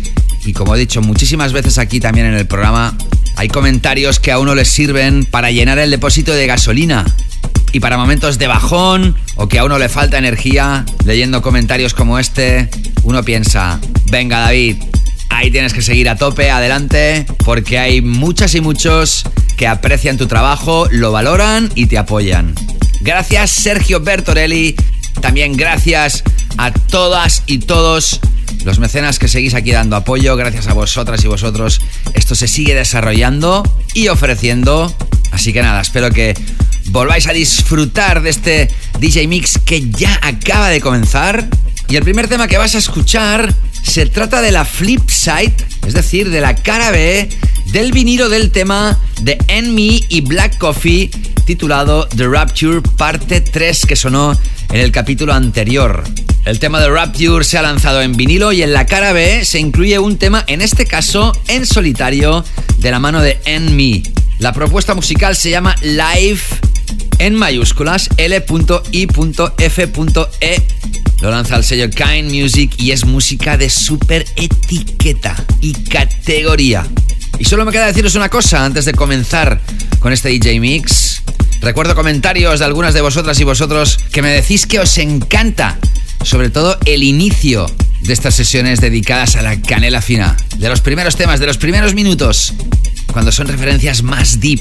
y como he dicho muchísimas veces aquí también en el programa, hay comentarios que a uno les sirven para llenar el depósito de gasolina y para momentos de bajón o que a uno le falta energía, leyendo comentarios como este, uno piensa, venga David, ahí tienes que seguir a tope, adelante, porque hay muchas y muchos que aprecian tu trabajo, lo valoran y te apoyan. Gracias Sergio Bertorelli, también gracias a todas y todos los mecenas que seguís aquí dando apoyo, gracias a vosotras y vosotros, esto se sigue desarrollando y ofreciendo. Así que nada, espero que volváis a disfrutar de este DJ Mix que ya acaba de comenzar. Y el primer tema que vas a escuchar se trata de la flip side, es decir, de la cara B del vinilo del tema de Enemy y Black Coffee titulado The Rapture parte 3 que sonó en el capítulo anterior. El tema de Rapture se ha lanzado en vinilo y en la cara B se incluye un tema, en este caso en solitario, de la mano de Enemy. La propuesta musical se llama Live en mayúsculas L.I.F.E. Lo lanza el sello Kind Music y es música de super etiqueta y categoría. Y solo me queda deciros una cosa antes de comenzar con este DJ Mix. Recuerdo comentarios de algunas de vosotras y vosotros que me decís que os encanta, sobre todo el inicio de estas sesiones dedicadas a la canela fina. De los primeros temas, de los primeros minutos, cuando son referencias más deep.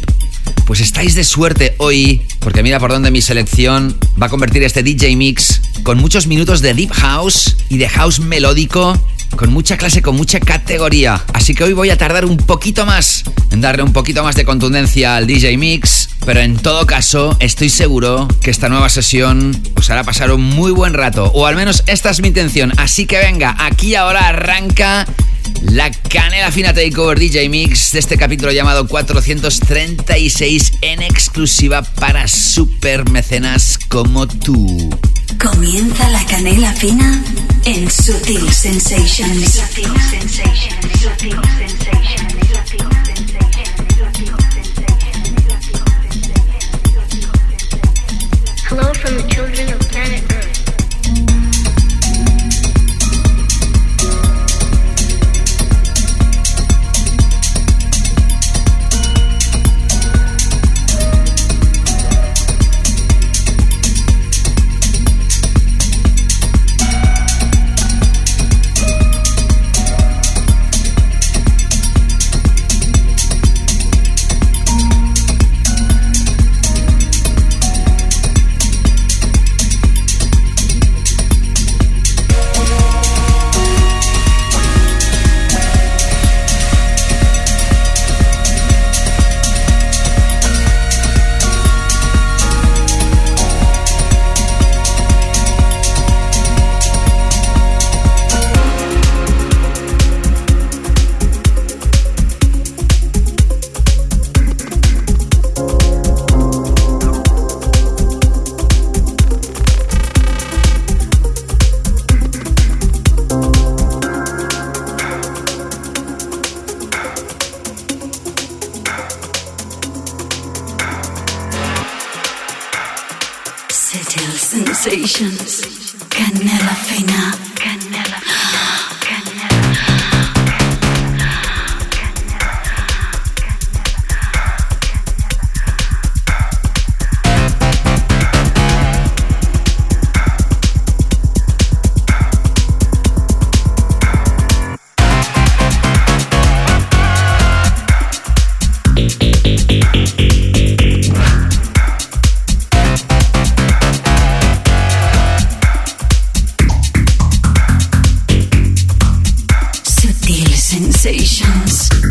Pues estáis de suerte hoy, porque mira por dónde mi selección va a convertir este DJ Mix con muchos minutos de deep house y de house melódico con mucha clase, con mucha categoría. Así que hoy voy a tardar un poquito más en darle un poquito más de contundencia al DJ Mix. Pero en todo caso, estoy seguro que esta nueva sesión os hará pasar un muy buen rato. O al menos esta es mi intención. Así que venga, aquí ahora arranca la canela fina takeover DJ Mix de este capítulo llamado 436 en exclusiva para super mecenas como tú. Comienza la canela fina en Sutil Sensations. Sutil Sensations. Sutil Sensations.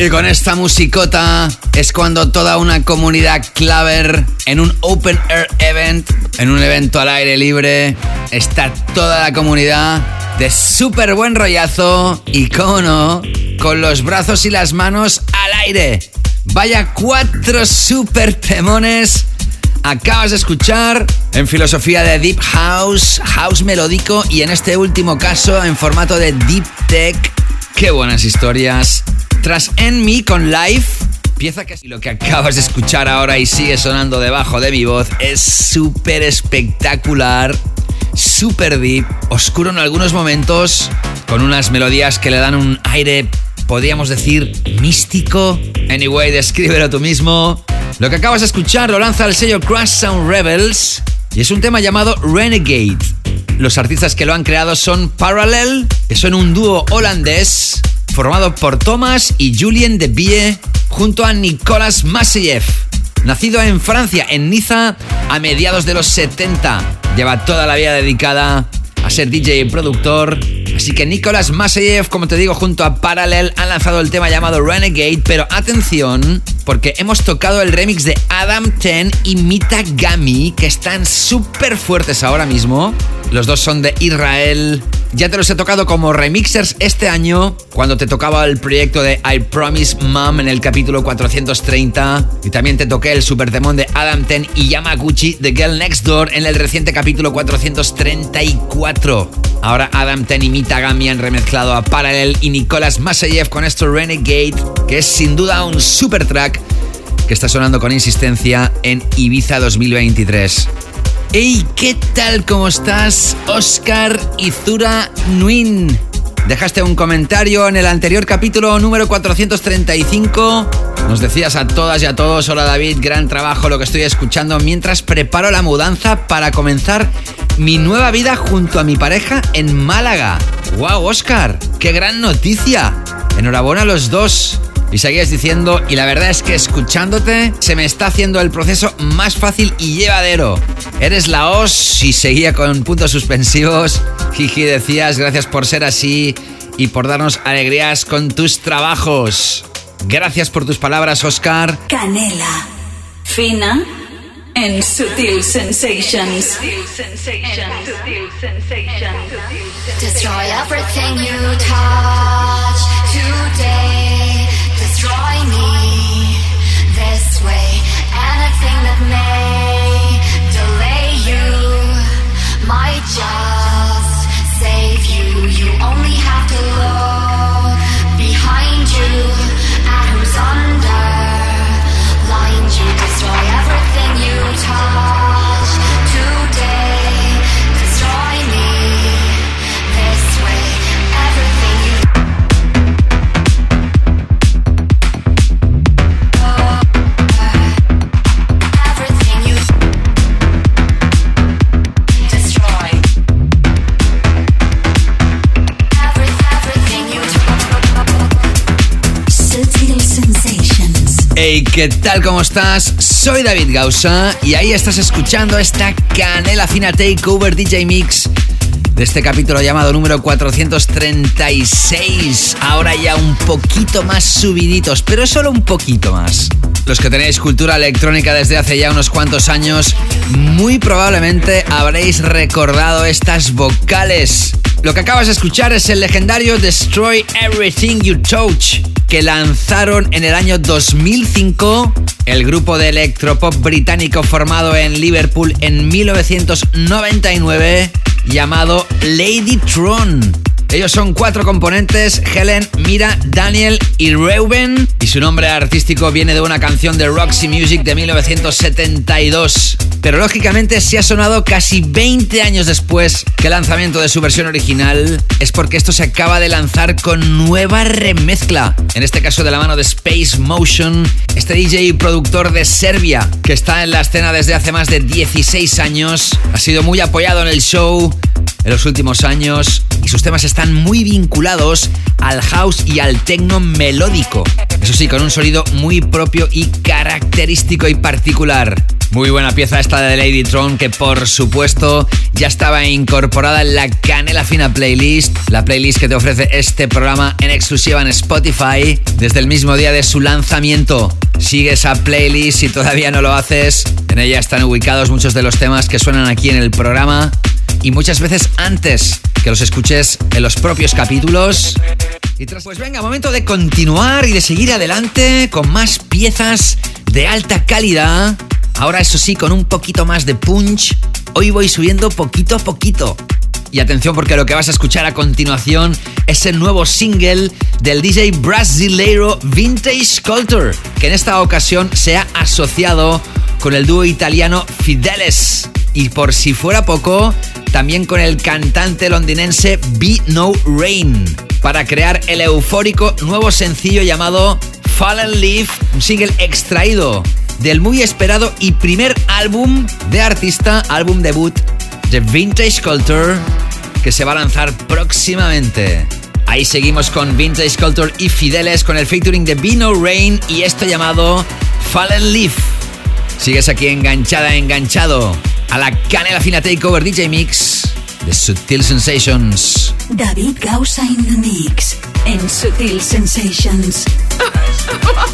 Y con esta musicota es cuando toda una comunidad claver en un open air event, en un evento al aire libre, está toda la comunidad de súper buen rollazo y, cómo no, con los brazos y las manos al aire. Vaya cuatro super temones acabas de escuchar en filosofía de Deep House, House melódico y en este último caso en formato de Deep Tech. Qué buenas historias. Tras En Me con Live, pieza que lo que acabas de escuchar ahora y sigue sonando debajo de mi voz es súper espectacular, súper deep, oscuro en algunos momentos, con unas melodías que le dan un aire, podríamos decir, místico. Anyway, descríbelo tú mismo. Lo que acabas de escuchar lo lanza el sello Crash Sound Rebels y es un tema llamado Renegade. Los artistas que lo han creado son Parallel, que son un dúo holandés formado por Thomas y Julien de Bie junto a Nicolas Masseyev. Nacido en Francia, en Niza, a mediados de los 70. Lleva toda la vida dedicada a ser DJ y productor. Así que Nicolas Maseyev, como te digo, junto a Parallel han lanzado el tema llamado Renegade, pero atención, porque hemos tocado el remix de Adam Ten y Mita Gami, que están súper fuertes ahora mismo. Los dos son de Israel. Ya te los he tocado como remixers este año, cuando te tocaba el proyecto de I Promise Mom en el capítulo 430. Y también te toqué el super temón de Adam Ten y Yamaguchi de Girl Next Door en el reciente capítulo 434. Ahora Adam Ten y han remezclado a Parallel y Nicolas Maseyev con esto Renegade, que es sin duda un super track que está sonando con insistencia en Ibiza 2023. Hey, ¿qué tal? ¿Cómo estás? Oscar Izura Nuin. Dejaste un comentario en el anterior capítulo número 435. Nos decías a todas y a todos, hola David, gran trabajo lo que estoy escuchando mientras preparo la mudanza para comenzar mi nueva vida junto a mi pareja en Málaga. ¡Wow, Oscar! ¡Qué gran noticia! Enhorabuena a los dos. Y seguías diciendo, y la verdad es que escuchándote se me está haciendo el proceso más fácil y llevadero. Eres la os y seguía con puntos suspensivos. Jiji decías, gracias por ser así y por darnos alegrías con tus trabajos. Gracias por tus palabras, Oscar. Canela. Fina en Sutil Sensations. Destroy everything you touch today. Destroy me this way. Anything that may ¿qué tal? ¿Cómo estás? Soy David Gausa y ahí estás escuchando esta canela fina takeover DJ Mix de este capítulo llamado número 436. Ahora ya un poquito más subiditos, pero solo un poquito más. Los que tenéis cultura electrónica desde hace ya unos cuantos años, muy probablemente habréis recordado estas vocales. Lo que acabas de escuchar es el legendario Destroy Everything You Touch, que lanzaron en el año 2005 el grupo de electropop británico formado en Liverpool en 1999 llamado Lady Tron. Ellos son cuatro componentes, Helen, Mira, Daniel y Reuben. Y su nombre artístico viene de una canción de Roxy Music de 1972. Pero lógicamente si ha sonado casi 20 años después que el lanzamiento de su versión original. Es porque esto se acaba de lanzar con nueva remezcla. En este caso de la mano de Space Motion, este DJ y productor de Serbia, que está en la escena desde hace más de 16 años. Ha sido muy apoyado en el show en los últimos años y sus temas están muy vinculados al house y al techno melódico. Eso sí, con un sonido muy propio y característico y particular. Muy buena pieza esta de Lady Tron que por supuesto ya estaba incorporada en la Canela Fina Playlist, la playlist que te ofrece este programa en exclusiva en Spotify desde el mismo día de su lanzamiento. Sigue esa playlist si todavía no lo haces. En ella están ubicados muchos de los temas que suenan aquí en el programa y muchas veces antes que los escuches en los propios capítulos. Y tras, pues venga, momento de continuar y de seguir adelante con más piezas de alta calidad. Ahora eso sí, con un poquito más de punch. Hoy voy subiendo poquito a poquito. Y atención porque lo que vas a escuchar a continuación es el nuevo single del DJ brasileiro Vintage Culture, que en esta ocasión se ha asociado con el dúo italiano Fideles. Y por si fuera poco, también con el cantante londinense Be No Rain, para crear el eufórico nuevo sencillo llamado Fallen Leaf, un single extraído del muy esperado y primer álbum de artista, álbum debut de Vintage Culture, que se va a lanzar próximamente. Ahí seguimos con Vintage Culture y Fideles con el featuring de Vino Rain y esto llamado Fallen Leaf. Sigues aquí enganchada, enganchado a la canela fina takeover DJ Mix de Sutil Sensations. David Gausa in the mix en Sutil Sensations. [LAUGHS]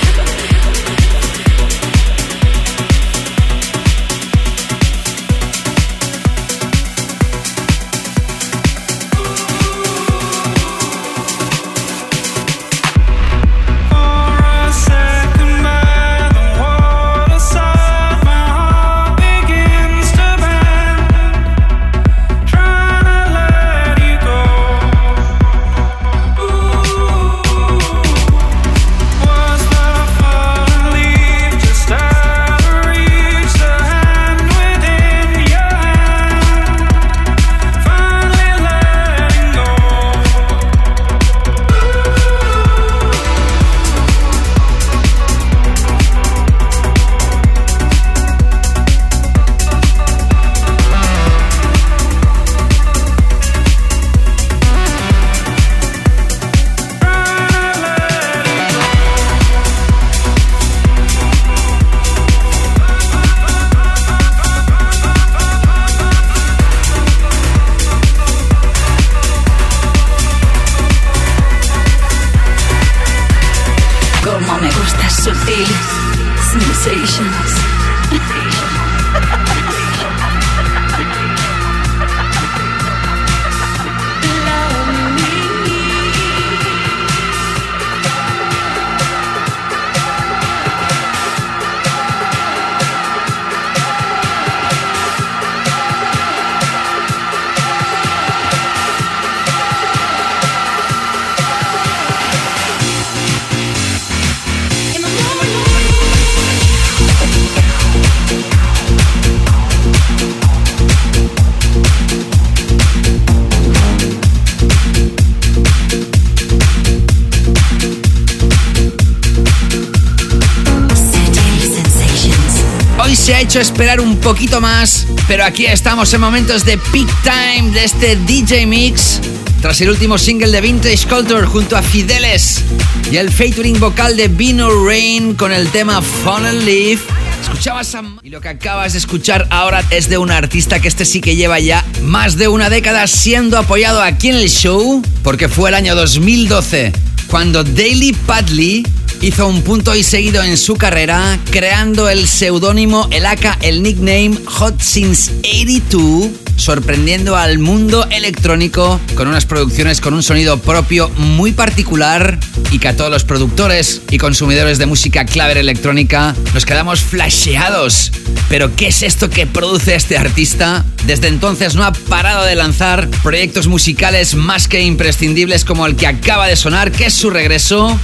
esperar un poquito más, pero aquí estamos en momentos de peak time de este DJ Mix. Tras el último single de Vintage Culture junto a Fideles y el featuring vocal de Vino Rain con el tema Fallen Leaf. Escuchabas a... Y lo que acabas de escuchar ahora es de un artista que este sí que lleva ya más de una década siendo apoyado aquí en el show, porque fue el año 2012 cuando Daily Padley hizo un punto y seguido en su carrera, creando el seudónimo, el AK, el nickname Hot Since 82 sorprendiendo al mundo electrónico con unas producciones con un sonido propio muy particular y que a todos los productores y consumidores de música clave electrónica nos quedamos flasheados. Pero ¿qué es esto que produce este artista? Desde entonces no ha parado de lanzar proyectos musicales más que imprescindibles como el que acaba de sonar, que es su regreso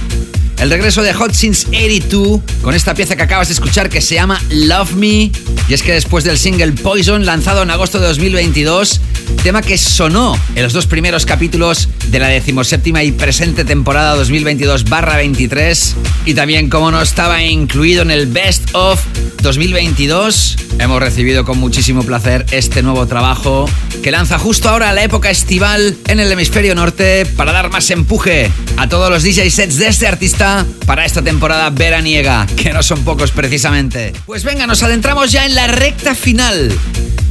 el regreso de Hot Since 82 con esta pieza que acabas de escuchar que se llama Love Me. Y es que después del single Poison lanzado en agosto de 2022, tema que sonó en los dos primeros capítulos de la decimoséptima y presente temporada 2022-23 y también como no estaba incluido en el Best of 2022, hemos recibido con muchísimo placer este nuevo trabajo que lanza justo ahora la época estival en el hemisferio norte para dar más empuje a todos los DJ sets de este artista para esta temporada veraniega, que no son pocos precisamente. Pues venga, nos adentramos ya en la recta final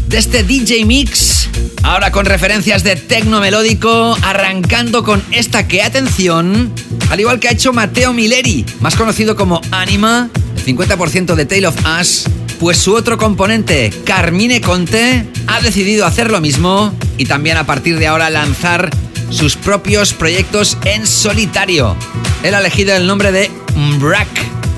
de este DJ Mix, ahora con referencias de tecno melódico, arrancando con esta que, atención, al igual que ha hecho Mateo Mileri, más conocido como Anima, el 50% de Tale of Us, pues su otro componente, Carmine Conte, ha decidido hacer lo mismo y también a partir de ahora lanzar sus propios proyectos en solitario. Él ha elegido el nombre de Mbrak.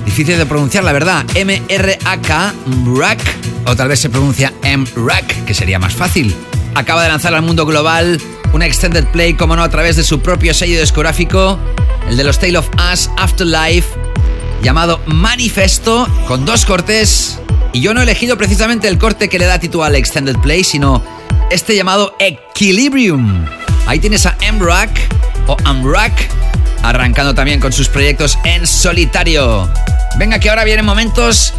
Difícil de pronunciar, la verdad. M-R-A-K, Mbrak. O tal vez se pronuncia M-Rak, que sería más fácil. Acaba de lanzar al mundo global una extended play, como no, a través de su propio sello discográfico, el de los Tale of Us Afterlife, llamado Manifesto, con dos cortes. Y yo no he elegido precisamente el corte que le da título al extended play, sino este llamado Equilibrium. Ahí tienes a M-Rack o Amrak arrancando también con sus proyectos en solitario. Venga que ahora vienen momentos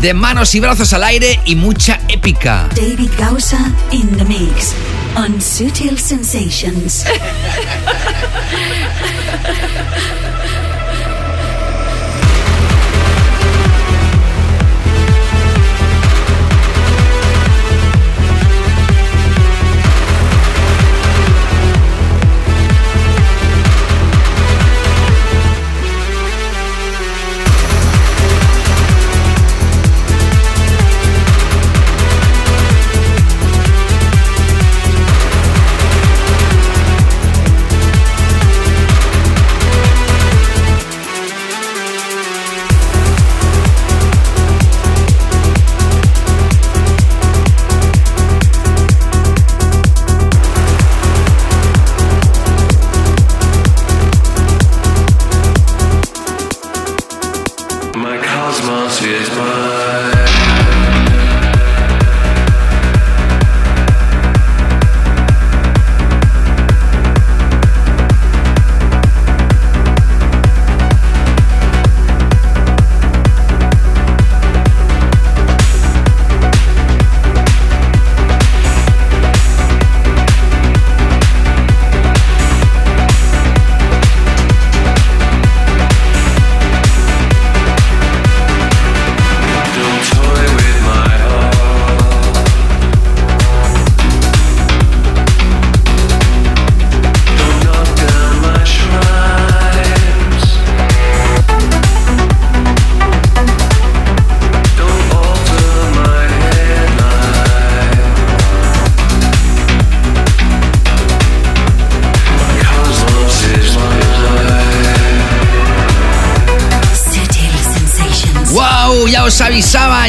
de manos y brazos al aire y mucha épica. David Gausa in the mix on Sutil Sensations. [LAUGHS]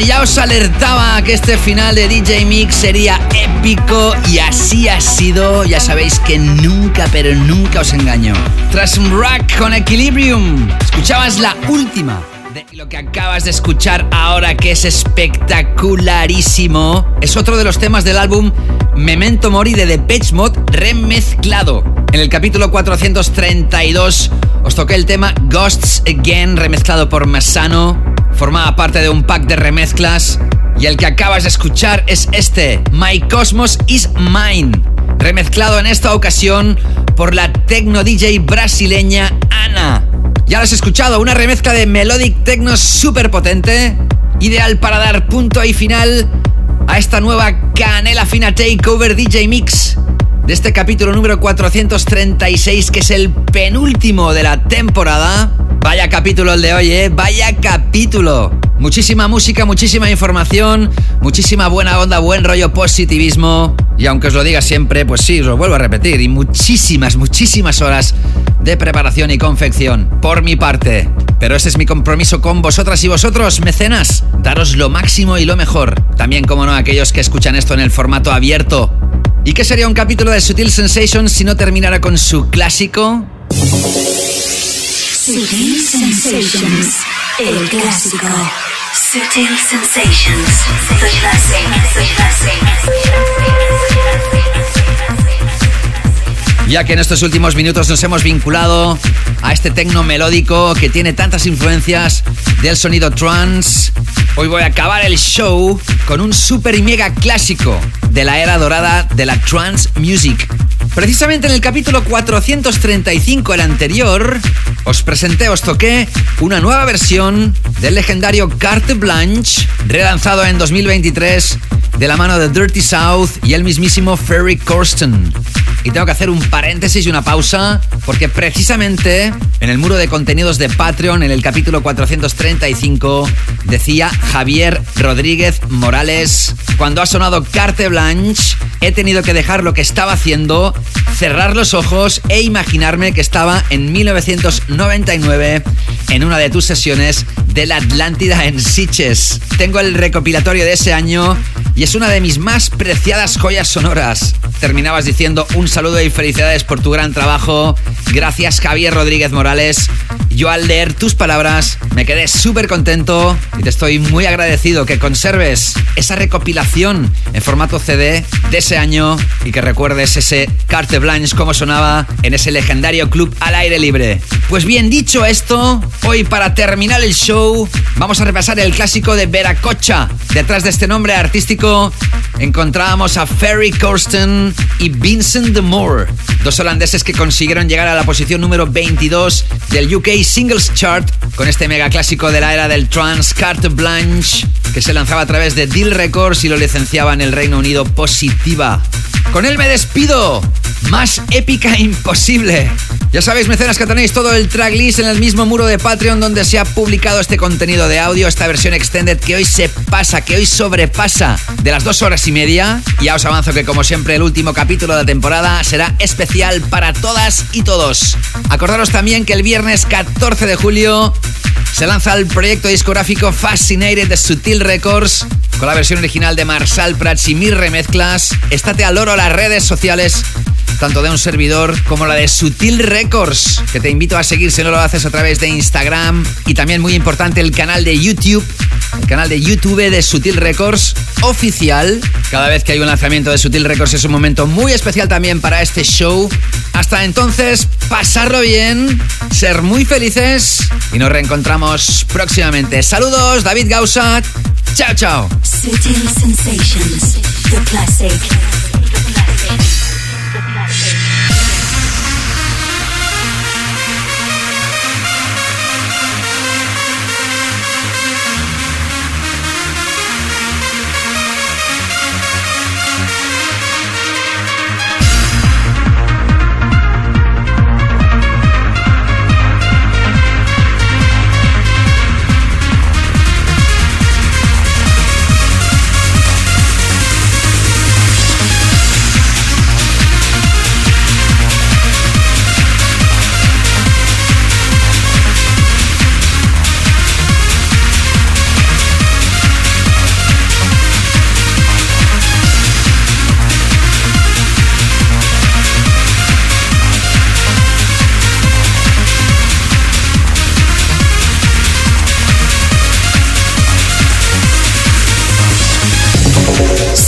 ya os alertaba que este final de DJ Mix sería épico y así ha sido. Ya sabéis que nunca, pero nunca os engaño. Tras un rack con Equilibrium, escuchabas la última de lo que acabas de escuchar ahora, que es espectacularísimo. Es otro de los temas del álbum Memento Mori de Depeche Mode remezclado. En el capítulo 432 os toqué el tema Ghosts Again remezclado por Masano. Formaba parte de un pack de remezclas. Y el que acabas de escuchar es este, My Cosmos is Mine. Remezclado en esta ocasión por la techno DJ brasileña Ana. Ya lo has escuchado, una remezcla de Melodic Techno súper potente, ideal para dar punto y final a esta nueva canela fina Takeover DJ Mix de este capítulo número 436, que es el penúltimo de la temporada. Vaya capítulo el de hoy, ¿eh? Vaya capítulo. Muchísima música, muchísima información, muchísima buena onda, buen rollo, positivismo. Y aunque os lo diga siempre, pues sí, os lo vuelvo a repetir. Y muchísimas, muchísimas horas de preparación y confección por mi parte. Pero ese es mi compromiso con vosotras y vosotros, mecenas. Daros lo máximo y lo mejor. También, como no, aquellos que escuchan esto en el formato abierto. ¿Y qué sería un capítulo de Sutil Sensations si no terminara con su clásico? Sutil Sensations, el clásico. Sutil Sensations, the classic, the classic. Ya que en estos últimos minutos nos hemos vinculado a este tecno melódico que tiene tantas influencias del sonido trance, hoy voy a acabar el show con un super y mega clásico de la era dorada de la trance music. Precisamente en el capítulo 435, el anterior, os presenté, os toqué una nueva versión del legendario Carte Blanche, relanzado en 2023 de la mano de Dirty South y el mismísimo Ferry Corsten. Y tengo que hacer un paréntesis y una pausa, porque precisamente en el muro de contenidos de Patreon, en el capítulo 435, decía Javier Rodríguez Morales, cuando ha sonado Carte Blanche, he tenido que dejar lo que estaba haciendo, cerrar los ojos e imaginarme que estaba en 1999 en una de tus sesiones de la Atlántida en Siches. Tengo el recopilatorio de ese año y es una de mis más preciadas joyas sonoras. Terminabas diciendo un saludo y felicidades por tu gran trabajo. Gracias Javier Rodríguez Morales. Yo al leer tus palabras me quedé súper contento y te estoy muy agradecido que conserves esa recopilación en formato CD de ese año y que recuerdes ese carte blanche como sonaba en ese legendario club al aire libre. Pues bien dicho esto, hoy para terminar el show vamos a repasar el clásico de Veracocha. Detrás de este nombre artístico encontrábamos a Ferry Corsten y Vincent de Moore, dos holandeses que consiguieron llegar a la posición número 22 del UK Singles Chart con este mega clásico de la era del trance Carte Blanche que se lanzaba a través de Deal Records y lo licenciaba en el Reino Unido Positiva. Con él me despido. Más épica imposible. Ya sabéis, mecenas, que tenéis todo el tracklist en el mismo muro de Patreon donde se ha publicado este contenido de audio, esta versión extended que hoy se pasa, que hoy sobrepasa de las dos horas y media. Y ya os avanzo que, como siempre, el último capítulo de la temporada será especial para todas y todos. Acordaros también que el viernes 14 de julio se lanza el proyecto discográfico Fascinated de Sutil Records con la versión original de Marshall Prats y mis remezclas. Estate al loro a las redes sociales tanto de un servidor como la de Sutil Records, que te invito a seguir si no lo haces a través de Instagram y también muy importante el canal de YouTube, el canal de YouTube de Sutil Records oficial. Cada vez que hay un lanzamiento de Sutil Records es un momento muy especial también para este show. Hasta entonces, pasarlo bien, ser muy felices y nos reencontramos próximamente. Saludos, David Gausat. Chao, chao. Sutil Sensations, the classic.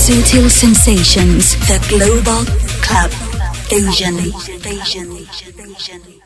Sutil Sensations, the global club Asian. Asian. Asian.